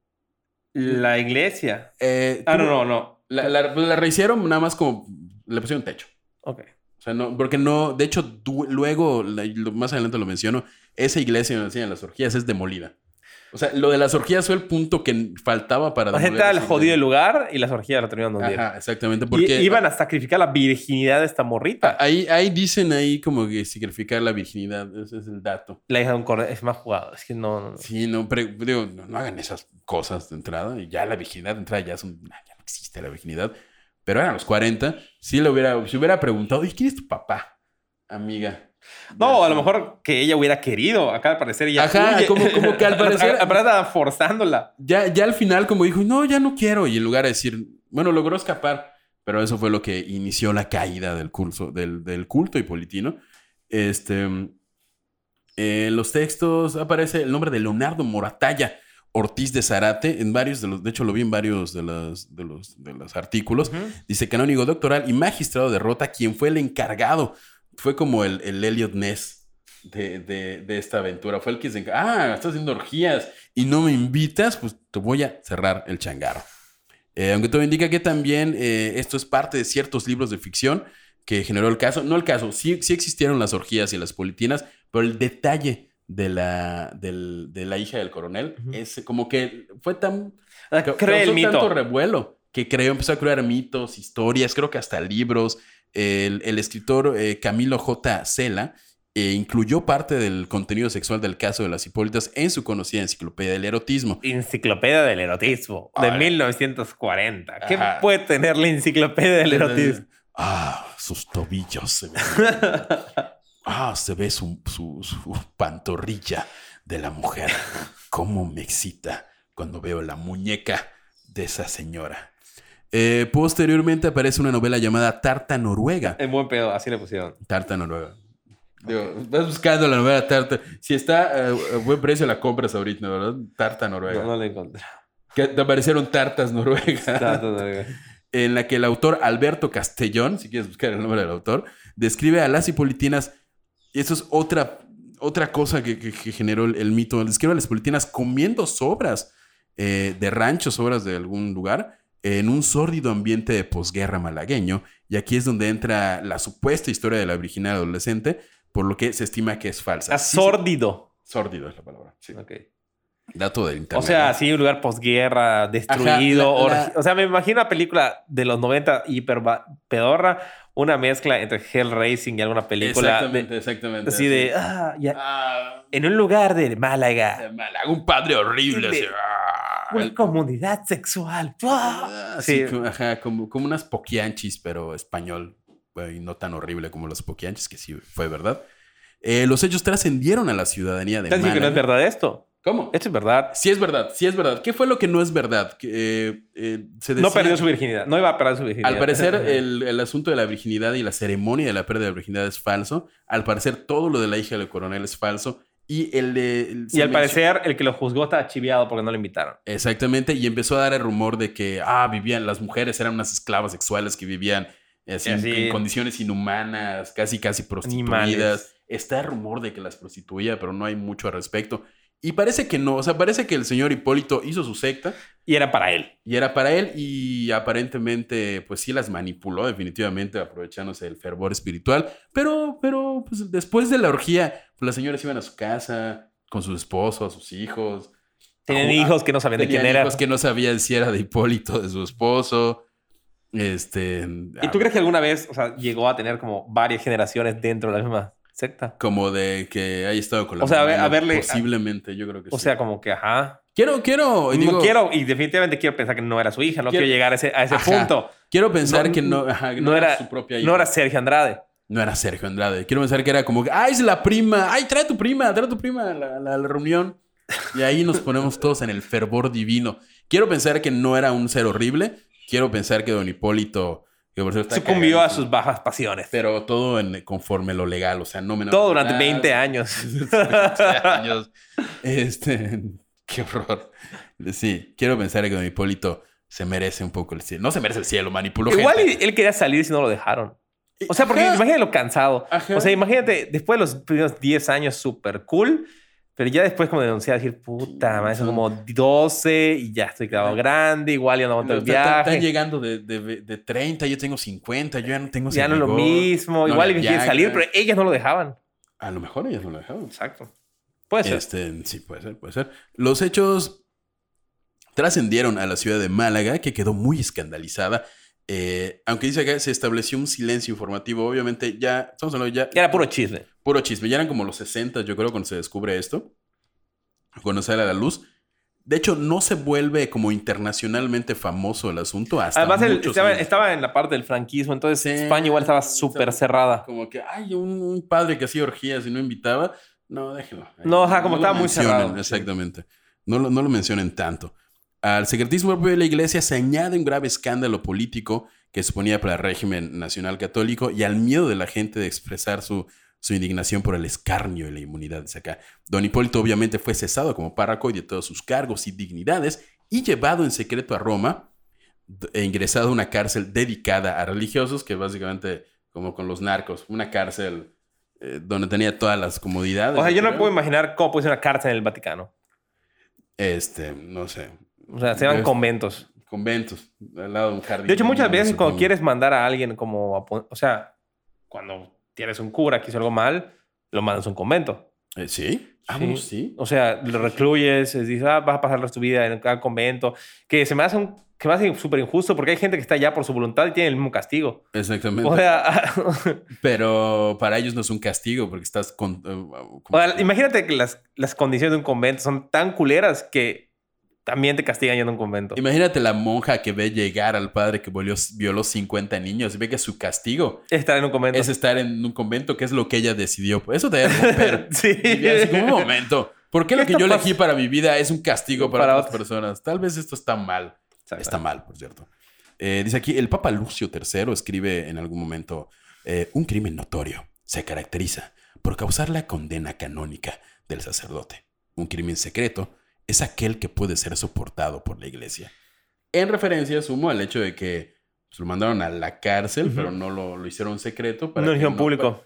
[SPEAKER 2] la iglesia.
[SPEAKER 1] Eh,
[SPEAKER 2] Ah, no, no, no.
[SPEAKER 1] La, la- la rehicieron nada más como le pusieron techo.
[SPEAKER 2] Ok.
[SPEAKER 1] O sea, no, porque no, de hecho, luego, la- lo- más adelante lo menciono, esa iglesia donde hacían las orgías es demolida. O sea, lo de las orgías fue el punto que faltaba para
[SPEAKER 2] La gente
[SPEAKER 1] demoler
[SPEAKER 2] era el
[SPEAKER 1] esa
[SPEAKER 2] jodido lugar y las orgías la terminaron de hundir.
[SPEAKER 1] Ajá, exactamente.
[SPEAKER 2] Y
[SPEAKER 1] Porque
[SPEAKER 2] iban a sacrificar la virginidad de esta morrita.
[SPEAKER 1] ahí, ahí dicen ahí como que sacrificar la virginidad. Ese es el dato.
[SPEAKER 2] La hija de un coronel. Es más jugado. Es que no, no, no.
[SPEAKER 1] Sí, no, pero digo, no, no hagan esas cosas de entrada. Y ya la virginidad de entrada ya, es un- ah, ya no existe la virginidad. Pero eran los 40. Si le hubiera, si hubiera preguntado, ¿y quién es tu papá, amiga?
[SPEAKER 2] No,
[SPEAKER 1] Ya,
[SPEAKER 2] a lo mejor que ella hubiera querido. Acá al parecer ella.
[SPEAKER 1] Ajá,
[SPEAKER 2] huye.
[SPEAKER 1] como- como que al parecer-
[SPEAKER 2] estaba forzándola.
[SPEAKER 1] Ya, ya al final, como dijo, no, ya no quiero. Y en lugar de decir, bueno, logró escapar. Pero eso fue lo que inició la caída del, curso, del, del culto hipolitino. Este, en los textos aparece el nombre de Leonardo Moratalla Ortiz de Zarate en varios de los, de hecho lo vi en varios de los, de los, de los artículos. Dice canónigo doctoral y magistrado de Rota, quien fue el encargado. Fue como el, el Elliot Ness de, de- de esta aventura. Fue el que se Ah, estás haciendo orgías y no me invitas, pues te voy a cerrar el changarro. Eh, aunque todo indica que también eh, esto es parte de ciertos libros de ficción que generó el caso. No el caso, sí, sí existieron las orgías y las politinas, pero el detalle de la, del- de la hija del coronel es como que fue tan
[SPEAKER 2] Ah, Cree el mito.
[SPEAKER 1] tanto revuelo que creó, empezó a crear mitos, historias, creo que hasta libros. El, el escritor eh, Camilo J. Cela eh, incluyó parte del contenido sexual del caso de las Hipólitas en su conocida enciclopedia del erotismo.
[SPEAKER 2] Enciclopedia del erotismo de
[SPEAKER 1] Ahora.
[SPEAKER 2] 1940. ¿Qué
[SPEAKER 1] Ajá.
[SPEAKER 2] puede tener la enciclopedia del erotismo?
[SPEAKER 1] Ah, sus tobillos se ven. Ah, se ve su, su- su pantorrilla de la mujer. Cómo me excita cuando veo la muñeca de esa señora. Eh, posteriormente aparece una novela llamada Tarta Noruega.
[SPEAKER 2] En buen pedo, así le pusieron.
[SPEAKER 1] Tarta Noruega. Digo, vas buscando la novela Tarta. Si está eh, a buen precio, la compras ahorita, ¿verdad? Tarta Noruega.
[SPEAKER 2] No, no la encontré.
[SPEAKER 1] Que te aparecieron tartas noruegas.
[SPEAKER 2] Tanto, no, no.
[SPEAKER 1] en la que el autor Alberto Castellón, si quieres buscar el nombre del autor, describe a las hipolitinas. Y eso es otra, otra cosa que, que- que generó el, el mito. Describe a las hipolitinas comiendo sobras eh, de ranchos, sobras de algún lugar, en un sórdido ambiente de posguerra malagueño. Y aquí es donde entra la supuesta historia de la virginal adolescente, por lo que se estima que es falsa.
[SPEAKER 2] Ah, sórdido.
[SPEAKER 1] Sórdido es la palabra. sí. Dato del
[SPEAKER 2] O
[SPEAKER 1] internet.
[SPEAKER 2] sea, sí, un lugar posguerra, destruido.
[SPEAKER 1] Ajá, la-
[SPEAKER 2] orgi- O sea, me imagino una película de los 90 hiper pedorra, una mezcla entre Hellracing y alguna película.
[SPEAKER 1] Exactamente,
[SPEAKER 2] de-
[SPEAKER 1] exactamente.
[SPEAKER 2] así de, ah, ya,
[SPEAKER 1] Ah,
[SPEAKER 2] en un lugar de Málaga,
[SPEAKER 1] Málaga, un padre horrible.
[SPEAKER 2] De-
[SPEAKER 1] así, ah,
[SPEAKER 2] una
[SPEAKER 1] el-
[SPEAKER 2] comunidad sexual. ¡Ah!
[SPEAKER 1] Sí, ajá, como, como unas poquianchis, pero español. Y no tan horrible como los poquianchis, que sí fue verdad. Eh, los hechos trascendieron a la ciudadanía de
[SPEAKER 2] ¿Estás diciendo que no es
[SPEAKER 1] Málaga.
[SPEAKER 2] verdad esto?
[SPEAKER 1] ¿Cómo?
[SPEAKER 2] Esto es verdad.
[SPEAKER 1] Sí es verdad, sí es verdad. ¿Qué fue lo que no es verdad? Que, eh, eh, se
[SPEAKER 2] No perdió su virginidad. No iba a perder su virginidad.
[SPEAKER 1] Al parecer, el, el asunto de la virginidad y la ceremonia de la pérdida de la virginidad es falso. Al parecer, todo lo de la hija del coronel es falso. Y el de. el-
[SPEAKER 2] Y al parecer, el que lo juzgó estaba chiviado porque no lo invitaron.
[SPEAKER 1] Exactamente. Y empezó a dar el rumor de que, ah, vivían, las mujeres eran unas esclavas sexuales que vivían así, en-
[SPEAKER 2] Así.
[SPEAKER 1] en condiciones inhumanas, casi, casi prostituidas.
[SPEAKER 2] Animales.
[SPEAKER 1] Está el rumor de que las prostituía, pero no hay mucho al respecto. Y parece que no. O sea, parece que el señor Hipólito hizo su secta.
[SPEAKER 2] Y era para él.
[SPEAKER 1] Y era para él y aparentemente pues sí las manipuló definitivamente aprovechándose del fervor espiritual. Pero, pero pues después de la orgía, pues las señoras iban a su casa con su esposo, a sus hijos.
[SPEAKER 2] Tenían
[SPEAKER 1] Ah,
[SPEAKER 2] hijos que no sabían de quién era.
[SPEAKER 1] hijos que no sabían si era de Hipólito, de su esposo. Este...
[SPEAKER 2] ¿Y tú crees que alguna vez, o sea, llegó a tener como varias generaciones dentro de la misma secta?
[SPEAKER 1] Como de que haya estado con la
[SPEAKER 2] O sea, a ver-
[SPEAKER 1] mamá,
[SPEAKER 2] a verle-
[SPEAKER 1] Posiblemente, yo creo que
[SPEAKER 2] O
[SPEAKER 1] sí.
[SPEAKER 2] sea, como que, ajá.
[SPEAKER 1] quiero, quiero,
[SPEAKER 2] no
[SPEAKER 1] digo,
[SPEAKER 2] quiero, y definitivamente quiero pensar que no era su hija, no
[SPEAKER 1] Quiero-
[SPEAKER 2] quiero, llegar a ese, a ese
[SPEAKER 1] Ajá.
[SPEAKER 2] punto.
[SPEAKER 1] quiero pensar
[SPEAKER 2] No,
[SPEAKER 1] que no, ajá,
[SPEAKER 2] no era-
[SPEAKER 1] su propia hija.
[SPEAKER 2] No era Sergio Andrade.
[SPEAKER 1] No era Sergio Andrade. Quiero pensar que era como, ¡ay, es la prima! ¡Ay, trae a tu prima! ¡Trae a tu prima a la, la- la reunión! Y ahí nos ponemos todos en el fervor divino. Quiero pensar que no era un ser horrible.Quiero pensar que don Hipólito
[SPEAKER 2] Sucumbió a sus bajas pasiones.
[SPEAKER 1] Pero todo en, conforme lo legal. O sea, no me
[SPEAKER 2] Todo durante 20 años.
[SPEAKER 1] 20 años. Este, qué horror. Sí, quiero pensar que don Hipólito se merece un poco el cielo. No se merece el cielo, manipuló
[SPEAKER 2] Igual
[SPEAKER 1] gente.
[SPEAKER 2] él quería salir si no lo dejaron. O sea, porque
[SPEAKER 1] Ajá.
[SPEAKER 2] imagínate lo cansado.
[SPEAKER 1] Ajá.
[SPEAKER 2] O sea, imagínate, después de los primeros 10 años, súper cool. Pero ya después como denunciar, decir, puta, madre, son como 12 y ya estoy quedado grande, igual ya no aguanto
[SPEAKER 1] No,
[SPEAKER 2] el
[SPEAKER 1] está- Están
[SPEAKER 2] viaje.
[SPEAKER 1] llegando de, de, de 30, yo tengo 50, yo ya no tengo
[SPEAKER 2] Ya no es lo
[SPEAKER 1] rigor.
[SPEAKER 2] mismo.
[SPEAKER 1] no
[SPEAKER 2] igual que quieren salir, pero ellas no lo dejaban.
[SPEAKER 1] A lo mejor ellas no lo dejaron.
[SPEAKER 2] Exacto. Puede ser.
[SPEAKER 1] Este, sí, puede ser, puede ser. Los hechos trascendieron a la ciudad de Málaga, que quedó muy escandalizada. Eh, aunque dice que se estableció un silencio informativo, obviamente ya, estamos hablando ya...
[SPEAKER 2] Era puro chisme.
[SPEAKER 1] Puro chisme. Ya eran como los 60, yo creo, cuando se descubre esto. Cuando sale a la luz. De hecho, no se vuelve como internacionalmente famoso el asunto hasta
[SPEAKER 2] Además,
[SPEAKER 1] muchos
[SPEAKER 2] estaba, en la parte del franquismo, entonces
[SPEAKER 1] Sí.
[SPEAKER 2] España igual estaba súper cerrada.
[SPEAKER 1] Como que hay un, un padre que hacía orgías y no invitaba. No, déjelo.
[SPEAKER 2] No, ajá, como
[SPEAKER 1] lo
[SPEAKER 2] estaba muy cerrado.
[SPEAKER 1] Exactamente. No, lo- no lo mencionen tanto. Al secretismo propio de la iglesia se añade un grave escándalo político que suponía para el régimen nacional católico y al miedo de la gente de expresar su, su indignación por el escarnio y la inmunidad. Dice acá. Don Hipólito obviamente fue cesado como párroco y de todos sus cargos y dignidades y llevado en secreto a Roma e ingresado a una cárcel dedicada a religiosos, que básicamente como con los narcos, una cárcel eh, donde tenía todas las comodidades.
[SPEAKER 2] O sea, yo no puedo imaginar cómo puede ser una cárcel en el Vaticano.
[SPEAKER 1] Este, no sé,
[SPEAKER 2] O sea, se llaman
[SPEAKER 1] Es-
[SPEAKER 2] conventos.
[SPEAKER 1] conventos, al lado de un jardín.
[SPEAKER 2] De hecho, muchas veces cuando quieres mandar a alguien como... a o sea, cuando tienes un cura que hizo algo mal, lo mandas a un convento.
[SPEAKER 1] Eh, ¿Sí? Ah,
[SPEAKER 2] Sí.
[SPEAKER 1] bueno, sí.
[SPEAKER 2] O sea, lo recluyes, dices, ah, vas a pasar tu vida en cada convento. Que se me hace un... Que me hace súper injusto porque hay gente que está allá por su voluntad y tiene el mismo castigo.
[SPEAKER 1] Exactamente.
[SPEAKER 2] O sea,
[SPEAKER 1] Pero para ellos no es un castigo porque estás con... como-
[SPEAKER 2] o sea, imagínate que las, las condiciones de un convento son tan culeras que también te castigan yendo a un convento.
[SPEAKER 1] Imagínate la monja que ve llegar al padre que violó, violó 50 niños y ve que su castigo
[SPEAKER 2] Estar en un convento.
[SPEAKER 1] es estar en un convento, que es lo que ella decidió. Eso te debe romper.
[SPEAKER 2] sí.
[SPEAKER 1] Y así como, un momento. ¿Por qué lo
[SPEAKER 2] ¿Qué
[SPEAKER 1] que yo elegí para mi vida es un castigo para,
[SPEAKER 2] Para
[SPEAKER 1] otras personas? Tal vez esto está mal. Está mal, por cierto. Eh, dice aquí, el Papa Lucio III escribe en algún momento, eh, un crimen notorio se caracteriza por causar la condena canónica del sacerdote. Un crimen secreto es aquel que puede ser soportado por la iglesia. En referencia, sumo al hecho de que pues, lo mandaron a la cárcel, pero no lo, lo hicieron secreto.
[SPEAKER 2] No lo hicieron público.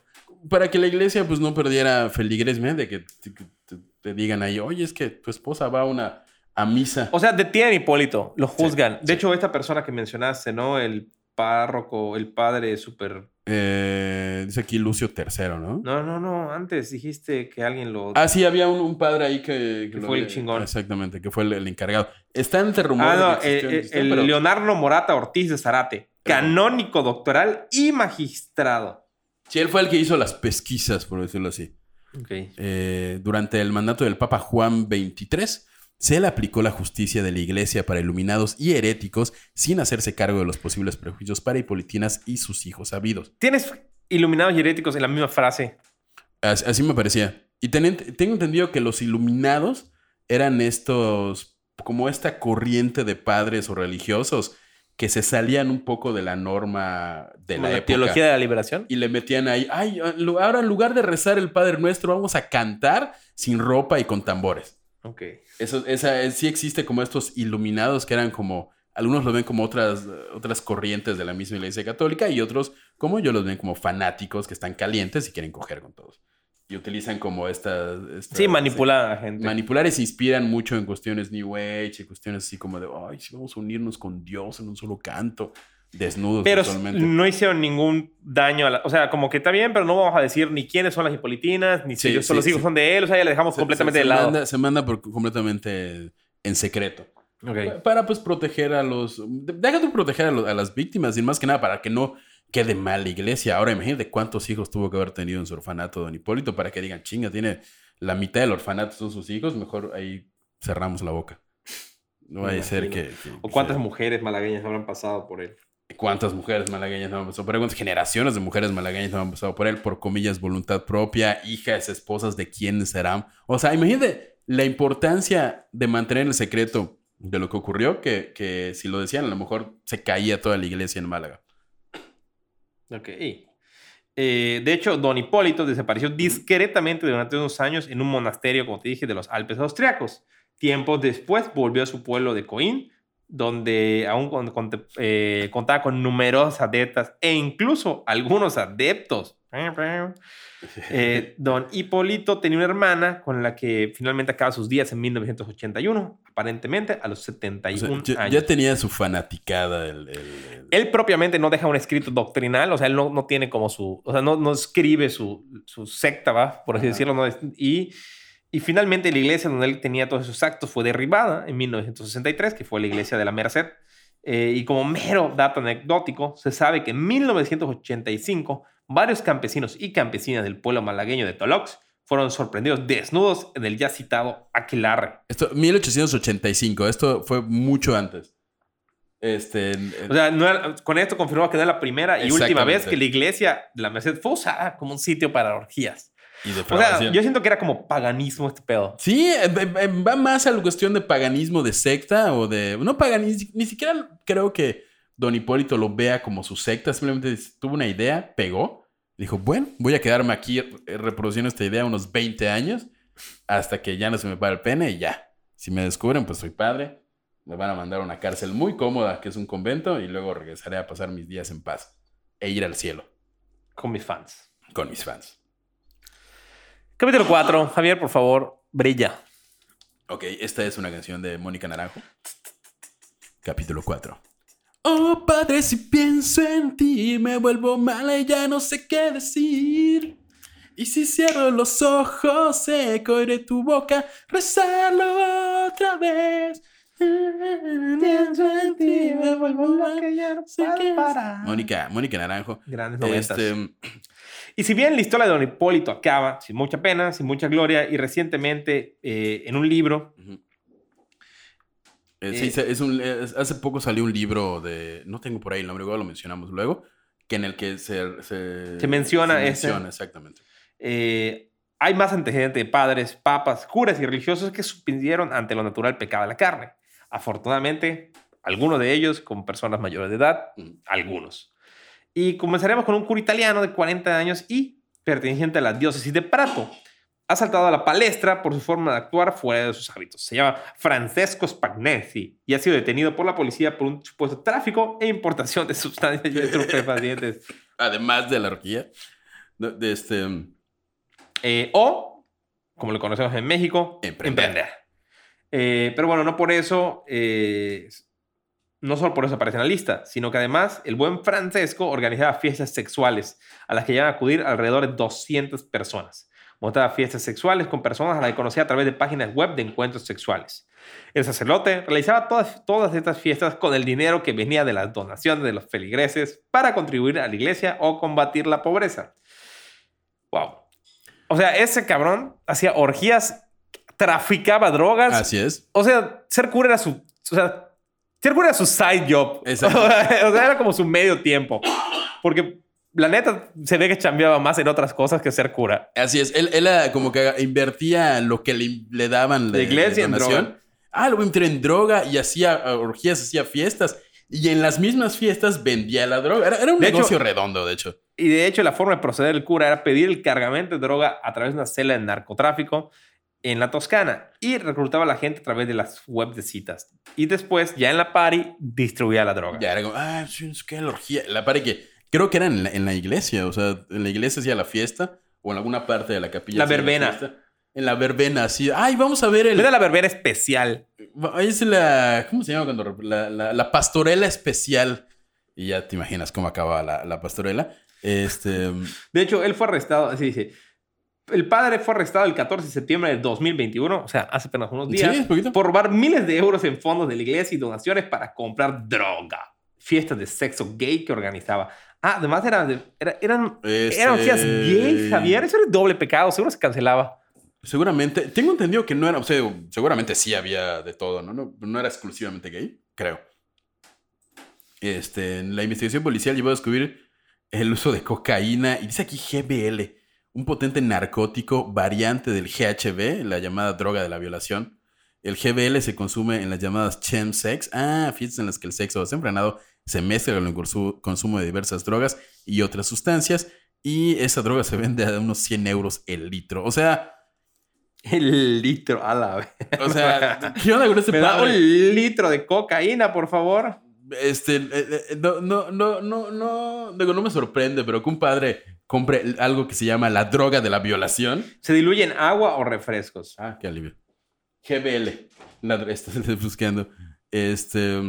[SPEAKER 1] para que la iglesia pues no perdiera feligresía de que te, que te- te digan ahí, oye, es que tu esposa va a una a misa.
[SPEAKER 2] O sea, detienen a Hipólito, lo juzgan. de
[SPEAKER 1] sí.
[SPEAKER 2] hecho, esta persona que mencionaste, ¿no? El párroco, el padre súper...
[SPEAKER 1] Eh, dice aquí Lucio III, ¿no?
[SPEAKER 2] No, no, no, antes dijiste que alguien lo...
[SPEAKER 1] Ah, sí, había un, un padre ahí que...
[SPEAKER 2] Que
[SPEAKER 1] lo
[SPEAKER 2] fue el chingón.
[SPEAKER 1] Exactamente, que fue el, el encargado. Está entre rumores.
[SPEAKER 2] Ah, no,
[SPEAKER 1] de que
[SPEAKER 2] eh,
[SPEAKER 1] existió, existió,
[SPEAKER 2] el
[SPEAKER 1] pero-
[SPEAKER 2] Leonardo Morata Ortiz de Zarate,
[SPEAKER 1] Pero-
[SPEAKER 2] canónico doctoral y magistrado.
[SPEAKER 1] Sí, él fue el que hizo las pesquisas, por decirlo así.
[SPEAKER 2] Ok.
[SPEAKER 1] Eh, durante el mandato del Papa Juan XXIII, se le aplicó la justicia de la Iglesia para iluminados y heréticos sin hacerse cargo de los posibles prejuicios para Hipolitinas y sus hijos habidos.
[SPEAKER 2] Tienes iluminados y heréticos en la misma frase.
[SPEAKER 1] As- Así, me parecía. Y ten- tengo entendido que los iluminados eran estos, como esta corriente de padres o religiosos que se salían un poco de la norma de
[SPEAKER 2] Como
[SPEAKER 1] la,
[SPEAKER 2] la
[SPEAKER 1] época.
[SPEAKER 2] teología de la liberación.
[SPEAKER 1] Y le metían ahí, ay, ahora en lugar de rezar el Padre Nuestro, vamos a cantar sin ropa y con tambores.
[SPEAKER 2] Ok.
[SPEAKER 1] Eso, esa, es- sí existe como estos iluminados que eran como, algunos lo ven como otras, eh, otras corrientes de la misma iglesia católica y otros como yo los ven como fanáticos que están calientes y quieren coger con todos. Y utilizan como estas... estas-
[SPEAKER 2] Sí, manipular a la gente.
[SPEAKER 1] Manipular y se inspiran mucho en cuestiones New Age y cuestiones así como de, ay, sí, vamos a unirnos con Dios en un solo canto, desnudos
[SPEAKER 2] pero
[SPEAKER 1] totalmente.
[SPEAKER 2] no hicieron ningún daño a la... O sea, como que está bien, pero no vamos a decir ni quiénes son las hipolitinas, ni si
[SPEAKER 1] Sí,
[SPEAKER 2] ellos son
[SPEAKER 1] sí,
[SPEAKER 2] los hijos
[SPEAKER 1] sí.
[SPEAKER 2] son de él. O sea, ya le dejamos
[SPEAKER 1] Se-
[SPEAKER 2] completamente
[SPEAKER 1] se-
[SPEAKER 2] de lado.
[SPEAKER 1] Manda, se manda por, completamente en secreto.
[SPEAKER 2] Ok.
[SPEAKER 1] Para pues proteger a los... Deja tú proteger a, los- a las víctimas y más que nada para que no quede mal la iglesia. Ahora imagínate cuántos hijos tuvo que haber tenido en su orfanato don Hipólito para que digan, chinga, tiene la mitad del orfanato son sus hijos, mejor ahí cerramos la boca. No vaya a ser que... que-
[SPEAKER 2] ¿O cuántas mujeres malagueñas habrán pasado por él?
[SPEAKER 1] ¿Cuántas mujeres malagueñas no han pasado por él? ¿Cuántas generaciones de mujeres malagueñas no han pasado por él? Por comillas, voluntad propia, hijas, esposas de quiénes serán. O sea, imagínate la importancia de mantener el secreto de lo que ocurrió, que, que si lo decían, a lo mejor se caía toda la iglesia en Málaga.
[SPEAKER 2] Ok. Eh, de hecho, don Hipólito desapareció discretamente durante unos años en un monasterio, como te dije, de los Alpes austriacos. Tiempos después volvió a su pueblo de Coín, donde aún con- eh, contaba con numerosos adeptas e incluso algunos adeptos. Eh, don Hipólito tenía una hermana con la que finalmente acaba sus días en 1981, aparentemente a los
[SPEAKER 1] O sea,
[SPEAKER 2] 71
[SPEAKER 1] ya,
[SPEAKER 2] años.
[SPEAKER 1] ya tenía su fanaticada. El, el- el-
[SPEAKER 2] Él propiamente no deja un escrito doctrinal, o sea, él no, no tiene como su, o sea, no, no escribe su, su secta, ¿va? Por así
[SPEAKER 1] Ajá.
[SPEAKER 2] decirlo. ¿no? Y, y finalmente la iglesia donde él tenía todos esos actos fue derribada en 1963, que fue la iglesia de la Merced. Eh, y como mero dato anecdótico, se sabe que en 1985 varios campesinos y campesinas del pueblo malagueño de Tolox fueron sorprendidos desnudos en el ya citado Aquelarre.
[SPEAKER 1] Esto, 1885, esto fue mucho antes. Este,
[SPEAKER 2] O sea, no era- con esto confirmó que no es la primera y última vez que la iglesia de la Merced fue usada como un sitio para orgías.
[SPEAKER 1] Y
[SPEAKER 2] O sea, yo siento que era como paganismo este pedo.
[SPEAKER 1] Sí, eh, eh, va más a la cuestión de paganismo de secta o de... No paganismo, ni siquiera creo que Don Hipólito lo vea como su secta, simplemente tuvo una idea, pegó, dijo, bueno, voy a quedarme aquí eh, reproduciendo esta idea unos 20 años hasta que ya no se me para el pene y ya. Si me descubren, pues soy padre, me van a mandar a una cárcel muy cómoda, que es un convento, y luego regresaré a pasar mis días en paz e ir al cielo
[SPEAKER 2] Con mis fans.
[SPEAKER 1] con mis fans.
[SPEAKER 2] Capítulo 4. Javier, por favor, brilla.
[SPEAKER 1] Ok, esta es una canción de Mónica Naranjo. Capítulo 4. Oh, padre, si pienso en ti, me vuelvo mala y ya no sé qué decir. Y si cierro los ojos, eco de tu boca, rezarlo otra vez. Pienso en ti, me vuelvo mala,
[SPEAKER 2] ya no
[SPEAKER 1] sé qué Mónica, Mónica Naranjo.
[SPEAKER 2] Grandes noventas.
[SPEAKER 1] Este,
[SPEAKER 2] Y si bien la historia de Don Hipólito acaba sin mucha pena, sin mucha gloria, y recientemente eh, en un libro.
[SPEAKER 1] Eh, sí,
[SPEAKER 2] Eh,
[SPEAKER 1] es un- es- hace poco salió un libro de. No tengo por ahí el nombre, igual lo mencionamos luego. Que en el que se. Se,
[SPEAKER 2] Se menciona
[SPEAKER 1] se
[SPEAKER 2] ese.
[SPEAKER 1] menciona, exactamente.
[SPEAKER 2] eh, hay más antecedentes de padres, papas, curas y religiosos que suspendieron ante lo natural pecado de la carne. Afortunadamente, algunos de ellos con personas mayores de edad, algunos. Y comenzaremos con un cura italiano de 40 años y perteneciente a la diócesis de Prato. Ha saltado a la palestra por su forma de actuar fuera de sus hábitos. Se llama Francesco Spagnesi y ha sido detenido por la policía por un supuesto tráfico e importación de sustancias y estupefacientes.
[SPEAKER 1] Además de la horquilla. De, de este.
[SPEAKER 2] Eh, o, como lo conocemos en México,
[SPEAKER 1] Emprender.
[SPEAKER 2] emprender. Eh, pero bueno, no por eso eh, no solo por eso aparece en la lista, sino que además el buen Francesco organizaba fiestas sexuales a las que llegaban a acudir alrededor de 200 personas. Montaba fiestas sexuales con personas a las que conocía a través de páginas web de encuentros sexuales. El sacerdote realizaba todas, todas estas fiestas con el dinero que venía de las donaciones de los feligreses para contribuir a la iglesia o combatir la pobreza. Wow. O sea, ese cabrón hacía orgías, traficaba drogas.
[SPEAKER 1] Así es.
[SPEAKER 2] O sea, ser cura era su. O sea, ser cura era su side job.
[SPEAKER 1] Exacto.
[SPEAKER 2] o sea, era como su medio tiempo. Porque la neta se ve que chambeaba más en otras cosas que ser cura.
[SPEAKER 1] Así es. Él, él como que invertía lo que le, le daban
[SPEAKER 2] La iglesia en
[SPEAKER 1] donación.
[SPEAKER 2] droga.
[SPEAKER 1] Ah, lo voy a meter en droga y hacía ah, orgías, hacía fiestas. Y en las mismas fiestas vendía la droga. Era, era un
[SPEAKER 2] De hecho-
[SPEAKER 1] negocio redondo, de hecho.
[SPEAKER 2] Y de hecho, la forma de proceder del cura era pedir el cargamento de droga a través de una celda de narcotráfico en la Toscana y reclutaba a la gente a través de las web de citas. Y después, ya en la party, distribuía la droga.
[SPEAKER 1] Ya era como, ah, sí, es que la orgía. La pare que creo que era en la, en la iglesia. O sea, en la iglesia hacía la fiesta o en alguna parte de la capilla.
[SPEAKER 2] La verbena.
[SPEAKER 1] fiesta. En la verbena, así. Ay, vamos a ver el.
[SPEAKER 2] Era la verbena especial.
[SPEAKER 1] Es la. ¿Cómo se llama cuando.? La, la, la pastorela especial. Y ya te imaginas cómo acaba la, la pastorela. Este.
[SPEAKER 2] De hecho, él fue arrestado, así dice. El padre fue arrestado el 14 de septiembre de 2021, o sea, hace apenas unos días,
[SPEAKER 1] Sí,
[SPEAKER 2] por robar miles de euros en fondos de la iglesia y donaciones para comprar droga. Fiestas de sexo gay que organizaba. Ah, además eran, era- eran,
[SPEAKER 1] Este-
[SPEAKER 2] eran orgías gays, Javier. Eso era doble pecado, seguro se cancelaba.
[SPEAKER 1] Seguramente. Tengo entendido que no era. O sea, seguramente sí había de todo, ¿no? No, no era exclusivamente gay, creo. Este, la investigación policial llevó a descubrir el uso de cocaína y dice aquí GBL, un potente narcótico variante del GHB, la llamada droga de la violación. El GBL se consume en las llamadas chemsex, ah, fiestas en las que el sexo desenfrenado se mezcla con el consu- consumo de diversas drogas y otras sustancias, y esa droga se vende a unos 100 euros el litro. O sea,
[SPEAKER 2] El litro, a la vez.
[SPEAKER 1] o sea, ¿qué onda con este
[SPEAKER 2] Me da un litro de cocaína, por favor.
[SPEAKER 1] Este, eh, eh, no, no, no, no, no, digo, no me sorprende, pero que un padre compre algo que se llama la droga de la violación.
[SPEAKER 2] ¿Se diluye en agua o refrescos?
[SPEAKER 1] Ah, qué alivio. GBL. La, estoy buscando. Este,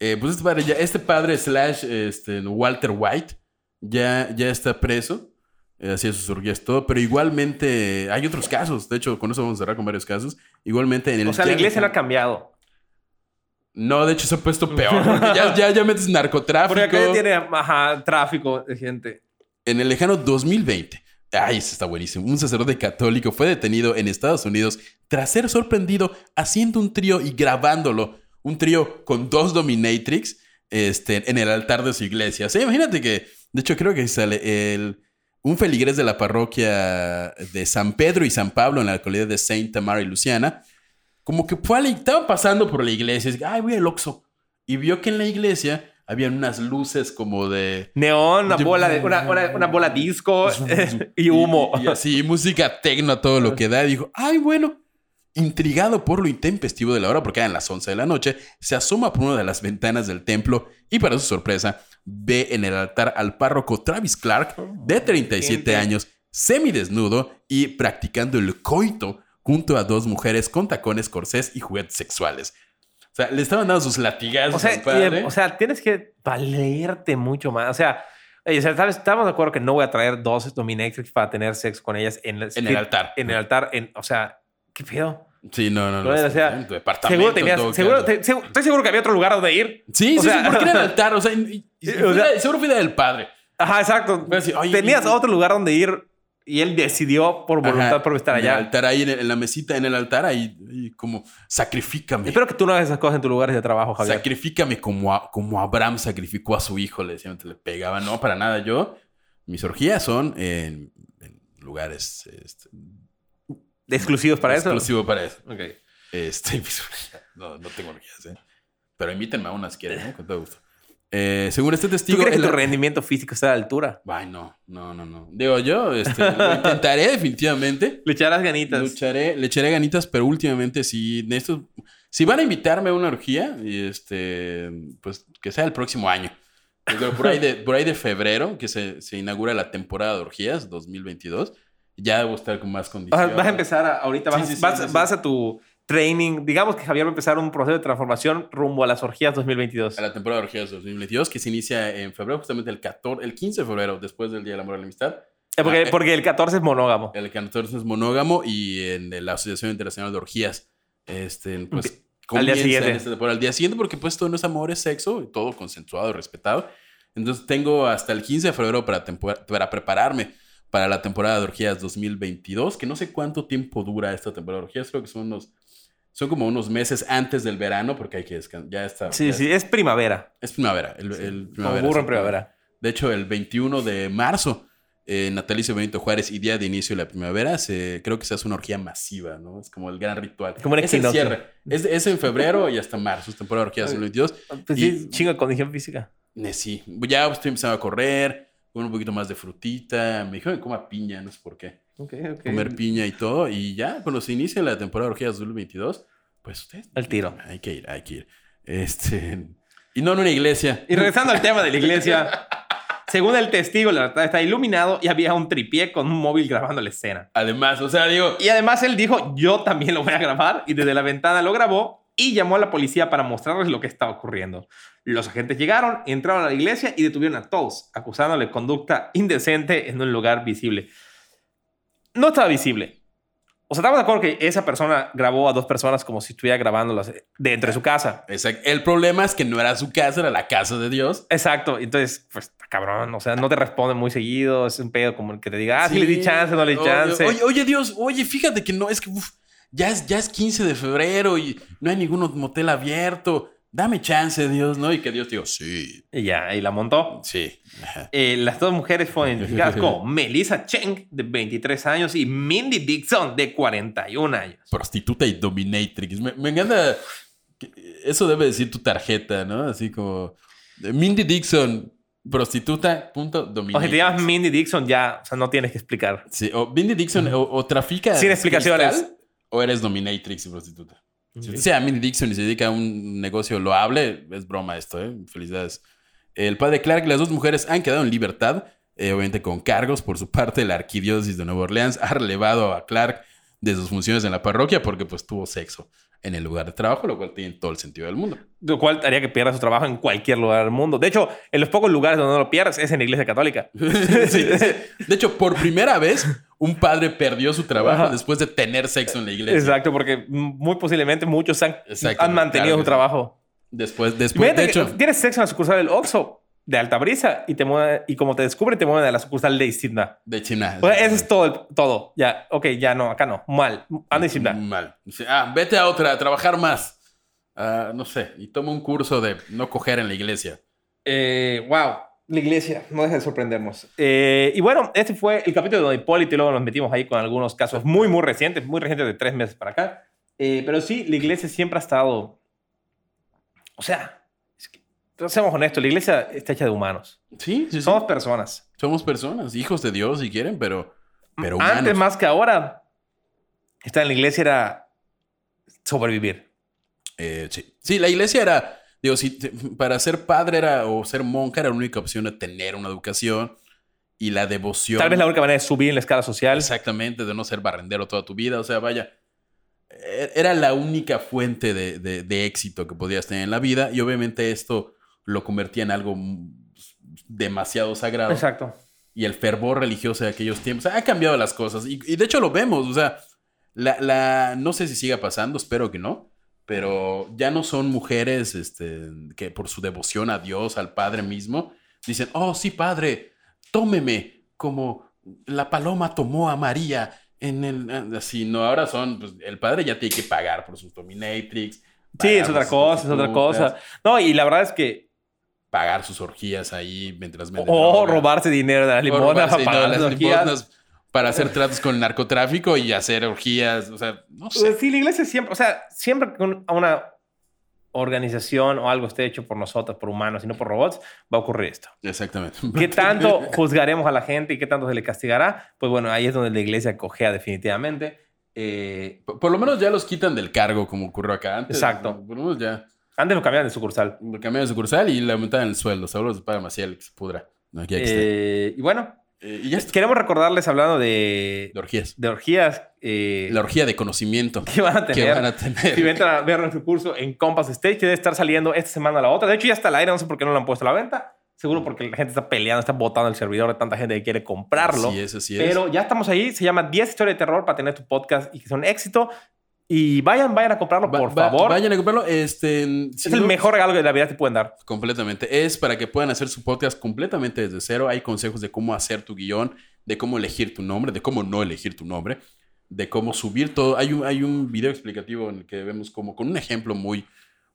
[SPEAKER 1] eh, pues este padre, ya, este padre slash este, Walter White ya, ya está preso. Eh, hacía sus orgías, todo, pero igualmente hay otros casos. De hecho, con eso vamos a cerrar con varios casos. Igualmente en el
[SPEAKER 2] O sea, la iglesia no ha cambiado.
[SPEAKER 1] No, de hecho se ha puesto peor. porque ya, ya, ya metes narcotráfico.
[SPEAKER 2] Porque acá ya tiene ajá, tráfico de gente.
[SPEAKER 1] En el lejano 2020, ay, eso está buenísimo. Un sacerdote católico fue detenido en Estados Unidos tras ser sorprendido haciendo un trío y grabándolo. Un trío con dos dominatrix este, en el altar de su iglesia. Sea, imagínate que, de hecho, creo que sale el, un feligrés de la parroquia de San Pedro y San Pablo en la localidad de Saint Tamara y Luciana. Como que fue a la- estaba pasando por la iglesia. y Ay, voy al Oxxo. Y vio que en la iglesia habían unas luces como de
[SPEAKER 2] Neón, una bola, de, una, una, una bola disco y humo.
[SPEAKER 1] Y, y así, música tecno todo lo que da. Y dijo, ay, bueno. Intrigado por lo intempestivo de la hora, porque eran las 11 de la noche, se asoma por una de las ventanas del templo y para su sorpresa ve en el altar al párroco Travis Clark, de 37
[SPEAKER 2] Gente.
[SPEAKER 1] años, semidesnudo y practicando el coito junto a dos mujeres con tacones, corsés y juguetes sexuales. O sea, le estaban dando sus latigazos
[SPEAKER 2] O sea,
[SPEAKER 1] padre.
[SPEAKER 2] y, o sea, tienes que valerte mucho más. O sea, o sea, estamos de acuerdo que no voy a traer dos dominatrix para tener sexo con ellas en,
[SPEAKER 1] en el altar.
[SPEAKER 2] En el altar, en, o sea, ¿qué pedo?
[SPEAKER 1] Sí, no, no, no.
[SPEAKER 2] O sea. Seguro
[SPEAKER 1] en
[SPEAKER 2] tenías, seguro, te- seguro- estoy seguro que había otro lugar donde ir.
[SPEAKER 1] Sí,
[SPEAKER 2] O
[SPEAKER 1] sí,
[SPEAKER 2] sea-
[SPEAKER 1] sí, porque era el altar, o sea, y- y- y
[SPEAKER 2] O sea-
[SPEAKER 1] fue- seguro idea del padre.
[SPEAKER 2] Ajá, exacto.
[SPEAKER 1] Así,
[SPEAKER 2] Tenías
[SPEAKER 1] y-
[SPEAKER 2] otro lugar donde ir y él decidió por voluntad
[SPEAKER 1] Ajá,
[SPEAKER 2] por estar
[SPEAKER 1] En el
[SPEAKER 2] allá.
[SPEAKER 1] altar, ahí en, el- en la mesita, en el altar, ahí, ahí como, sacrifícame.
[SPEAKER 2] Espero que tú no hagas esas cosas en tus lugares de trabajo, Javier.
[SPEAKER 1] Sacrifícame como, a- como Abraham sacrificó a su hijo, le decían, te le pegaba. No, para nada. Yo, mis orgías son en, en lugares este,
[SPEAKER 2] Exclusivos para eso.
[SPEAKER 1] exclusivo para eso.
[SPEAKER 2] Ok.
[SPEAKER 1] Este, no, no tengo orgías, ¿eh? Pero invítenme a unas, quieren, ¿no? Con todo gusto. Eh, según este
[SPEAKER 2] ¿Tú
[SPEAKER 1] testigo...
[SPEAKER 2] crees que tu rendimiento físico está a la altura?
[SPEAKER 1] Ay, no, no, no, no. Digo, yo este, lo intentaré definitivamente.
[SPEAKER 2] Le echarás ganitas.
[SPEAKER 1] Lucharé, le echaré ganitas, pero últimamente sí necesito. Si van a invitarme a una orgía, y este, pues que sea el próximo año. Por ahí de, por ahí de febrero, que se, se inaugura la temporada de orgías 2022, ya debo estar con más
[SPEAKER 2] Vas,
[SPEAKER 1] condiciones.
[SPEAKER 2] vas a empezar a- ahorita, vas,
[SPEAKER 1] sí, sí,
[SPEAKER 2] vas-
[SPEAKER 1] sí, sí.
[SPEAKER 2] vas a tu training. Digamos que Javier va a empezar un proceso de transformación rumbo a las orgías 2022.
[SPEAKER 1] A la temporada de orgías 2022, que se inicia en febrero, justamente el, 14, el 15 de febrero, después del Día del Amor y la Amistad.
[SPEAKER 2] Eh, porque,
[SPEAKER 1] Ah,
[SPEAKER 2] porque el 14 es monógamo.
[SPEAKER 1] El 14 es monógamo y en la Asociación Internacional de Orgías, este, pues,
[SPEAKER 2] Al día siguiente.
[SPEAKER 1] al día siguiente, porque pues todo no es amor, es sexo, y todo consensuado y respetado. Entonces tengo hasta el 15 de febrero para, para prepararme para la temporada de orgías 2022, que no sé cuánto tiempo dura esta temporada de orgías, creo que son unos, son como unos meses antes del verano, porque hay que descansar, ya está.
[SPEAKER 2] Sí,
[SPEAKER 1] ya
[SPEAKER 2] sí, es primavera.
[SPEAKER 1] Es primavera, el, el
[SPEAKER 2] Como
[SPEAKER 1] primavera.
[SPEAKER 2] burro en primavera.
[SPEAKER 1] De hecho, el 21 de marzo, eh, natalicio Benito Juárez y día de inicio de la primavera, se, creo que se hace una orgía masiva, ¿no? Es como el gran ritual.
[SPEAKER 2] Como
[SPEAKER 1] es el cierre. Es, es en febrero y hasta marzo, es temporada de orgías 2022.
[SPEAKER 2] Pues
[SPEAKER 1] Y-
[SPEAKER 2] sí, chingo condición física.
[SPEAKER 1] Eh, sí, ya estoy empezando a correr, con un poquito más de frutita. Me dijeron que coma piña, no sé por qué.
[SPEAKER 2] Ok, ok.
[SPEAKER 1] Comer piña y todo. Y ya, cuando se inicie la temporada de orgías 2022, pues usted.
[SPEAKER 2] Al tiro.
[SPEAKER 1] Hay que ir, hay que ir. Este. Y no en una iglesia.
[SPEAKER 2] Y regresando al tema de la iglesia, según el testigo, la verdad está iluminado y había un tripié con un móvil grabando la escena.
[SPEAKER 1] Además, o sea, digo.
[SPEAKER 2] Y además él dijo, yo también lo voy a grabar y desde la ventana lo grabó y llamó a la policía para mostrarles lo que estaba ocurriendo. Los agentes llegaron, entraron a la iglesia y detuvieron a todos, acusándole de conducta indecente en un lugar visible. No estaba visible. O sea, estamos de acuerdo que esa persona grabó a dos personas como si estuviera grabándolas dentro de su casa.
[SPEAKER 1] Exacto. El problema es que no era su casa, era la casa de Dios.
[SPEAKER 2] Exacto. Entonces, pues, está cabrón. O sea, no te responden muy seguido. Es un pedo como el que te diga, ah, sí, le di chance, no le di chance.
[SPEAKER 1] Oye, oye, Dios, oye, fíjate que no, es que uf, ya, es, ya es 15 de febrero y no hay ningún motel abierto. Dame chance, Dios, ¿no? Y que Dios diga, sí,
[SPEAKER 2] Y ya, y la montó.
[SPEAKER 1] sí.
[SPEAKER 2] Eh, las dos mujeres fueron identificadas como Melissa Cheng, de 23 años, y Mindy Dixon, de 41 años.
[SPEAKER 1] Prostituta y dominatrix. Me, me encanta. Eso debe decir tu tarjeta, ¿no? Así como eh, Mindy Dixon, prostituta, punto,
[SPEAKER 2] O si
[SPEAKER 1] dominatrix.
[SPEAKER 2] te llamas Mindy Dixon, ya, o sea, no tienes que explicar.
[SPEAKER 1] Sí, o Mindy Dixon o, o trafica.
[SPEAKER 2] Sin explicaciones.
[SPEAKER 1] cristal, o eres dominatrix y prostituta. Si usted sea Mindy Dixon y se dedica a un negocio loable, es broma esto, ¿eh? Felicidades. El padre Clark y las dos mujeres han quedado en libertad, eh, obviamente con cargos. Por su parte, la arquidiócesis de Nueva Orleans ha relevado a Clark de sus funciones en la parroquia porque pues tuvo sexo en el lugar de trabajo, lo cual tiene todo el sentido del mundo.
[SPEAKER 2] Lo cual haría que pierda su trabajo en cualquier lugar del mundo. De hecho, en los pocos lugares donde no lo pierdes es en la iglesia católica.
[SPEAKER 1] Sí. De hecho, por primera vez, un padre perdió su trabajo
[SPEAKER 2] Ajá.
[SPEAKER 1] después de tener sexo en la iglesia.
[SPEAKER 2] Exacto, porque muy posiblemente muchos han, mantenido
[SPEAKER 1] claro
[SPEAKER 2] su trabajo.
[SPEAKER 1] Después, después, de hecho,
[SPEAKER 2] tienes sexo en la sucursal del Oxxo de Altabrisa y, te mueve- y como te descubren, te mueven a la sucursal de Istinda.
[SPEAKER 1] de China.
[SPEAKER 2] O sea, eso es todo, todo. Ya, ok, ya no, acá no. Mal. Anda y Istinda.
[SPEAKER 1] Mal. Ah, vete a otra, a trabajar más. Ah, no sé, y toma un curso de no coger en la iglesia.
[SPEAKER 2] Eh, wow. La iglesia, no deja de sorprendernos. Eh, y bueno, este fue el capítulo de Hipólito y luego nos metimos ahí con algunos casos muy, muy recientes, muy recientes de tres meses para acá. Eh, pero sí, la iglesia siempre ha estado... O sea, seamos honestos, la iglesia está hecha de humanos.
[SPEAKER 1] Sí, sí, sí.
[SPEAKER 2] Somos personas.
[SPEAKER 1] Somos personas, hijos de Dios si quieren, pero, pero humanos.
[SPEAKER 2] Antes más que ahora, estar en la iglesia era sobrevivir.
[SPEAKER 1] Eh, sí. sí, la iglesia era, digo, si te- para ser padre era, o ser monja era la única opción de tener una educación y la devoción.
[SPEAKER 2] Tal vez la única manera de subir en la escala social.
[SPEAKER 1] Exactamente, de no ser barrendero toda tu vida. O sea, vaya, e- era la única fuente de, de- de éxito que podías tener en la vida y obviamente esto lo convertía en algo demasiado sagrado.
[SPEAKER 2] Exacto.
[SPEAKER 1] Y el fervor religioso de aquellos tiempos ha cambiado las cosas. Y, y de hecho lo vemos, o sea, la, la- no sé si siga pasando, espero que no, pero ya no son mujeres este, que por su devoción a Dios, al Padre mismo, dicen, oh sí, Padre, tómeme como la paloma tomó a María en el... Así, no, ahora son, pues, el Padre ya tiene que pagar por sus dominatrix.
[SPEAKER 2] Sí, es otra cosa, es otra cosa. No, y la verdad es que...
[SPEAKER 1] Pagar sus orgías ahí mientras venden
[SPEAKER 2] O
[SPEAKER 1] droga.
[SPEAKER 2] robarse dinero de la limona para pagar
[SPEAKER 1] las
[SPEAKER 2] orgías.
[SPEAKER 1] para hacer tratos con el narcotráfico y hacer orgías. O sea, no sé.
[SPEAKER 2] Pues Sí, la iglesia siempre, o sea, siempre que un- una organización o algo esté hecho por nosotros, por humanos y no por robots, va a ocurrir esto.
[SPEAKER 1] Exactamente.
[SPEAKER 2] ¿Qué tanto juzgaremos a la gente y qué tanto se le castigará? Pues bueno, ahí es donde la iglesia cojea definitivamente. Eh,
[SPEAKER 1] Por, por lo menos ya los quitan del cargo, como ocurrió acá antes.
[SPEAKER 2] Exacto.
[SPEAKER 1] Por lo menos ya
[SPEAKER 2] antes lo cambiaban de sucursal.
[SPEAKER 1] lo cambiaron de sucursal y le aumentaban el sueldo. Seguro se paga Maciel que se pudra. No, aquí, aquí.
[SPEAKER 2] Eh, y bueno,
[SPEAKER 1] Eh, y ya.
[SPEAKER 2] Queremos recordarles, hablando de,
[SPEAKER 1] De orgías.
[SPEAKER 2] de orgías, eh,
[SPEAKER 1] La orgía de conocimiento
[SPEAKER 2] que van a
[SPEAKER 1] que
[SPEAKER 2] tener.
[SPEAKER 1] van a tener.
[SPEAKER 2] Si entran a ver nuestro curso en Compass Stage, que debe estar saliendo esta semana a la otra. De hecho, ya está al aire, no sé por qué no lo han puesto a la venta. Seguro porque la gente está peleando, está botando el servidor de tanta gente que quiere comprarlo.
[SPEAKER 1] Así es, así es.
[SPEAKER 2] Pero ya estamos ahí. Se llama 10 historias de terror para tener tu podcast y que son éxito. Y vayan, vayan a comprarlo,
[SPEAKER 1] Va-
[SPEAKER 2] por
[SPEAKER 1] va-
[SPEAKER 2] favor.
[SPEAKER 1] Vayan a comprarlo. Este,
[SPEAKER 2] es el mejor regalo que la vida te pueden dar.
[SPEAKER 1] Completamente. Es para que puedan hacer su podcast completamente desde cero. Hay consejos de cómo hacer tu guion, de cómo elegir tu nombre, de cómo no elegir tu nombre, de cómo subir todo. Hay un, hay un video explicativo en el que vemos como con un ejemplo muy,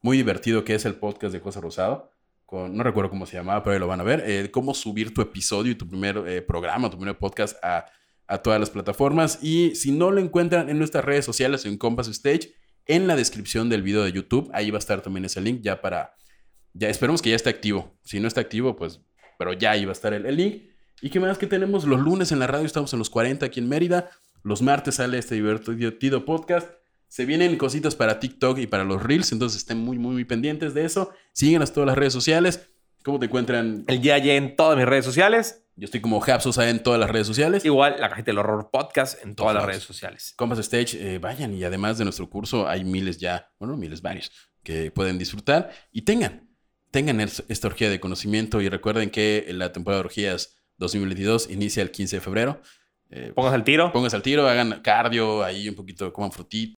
[SPEAKER 1] muy divertido que es el podcast de José Rosado. Con, no recuerdo cómo se llamaba, pero ahí lo van a ver. eh, cómo subir tu episodio y tu primer eh, programa, tu primer podcast a, a todas las plataformas. Y si no lo encuentran en nuestras redes sociales, en Compass Stage, en la descripción del video de YouTube, ahí va a estar también ese link ya para ya esperemos que ya esté activo. Si no está activo, pues, pero ya iba a estar el, link. ¿Y qué más que tenemos? Los lunes en la radio estamos en los 40 aquí en Mérida. Los martes sale este divertido podcast. Se vienen cositas para TikTok y para los Reels, entonces estén muy, muy, muy pendientes de eso. Síguenos todas las redes sociales. ¿Cómo te encuentran?
[SPEAKER 2] El día en todas mis redes sociales.
[SPEAKER 1] Yo estoy como Japsosa en todas las redes sociales.
[SPEAKER 2] Igual la cajita del horror podcast en todas las
[SPEAKER 1] lados.
[SPEAKER 2] redes sociales.
[SPEAKER 1] Compass Stage, eh, vayan y además de nuestro curso hay miles ya, bueno, miles varios que pueden disfrutar y tengan, tengan es- esta orgía de conocimiento y recuerden que la temporada de orgías 2022 inicia el 15 de febrero. Eh,
[SPEAKER 2] Pónganse el tiro.
[SPEAKER 1] pónganse al tiro, hagan cardio, ahí un poquito, coman frutita.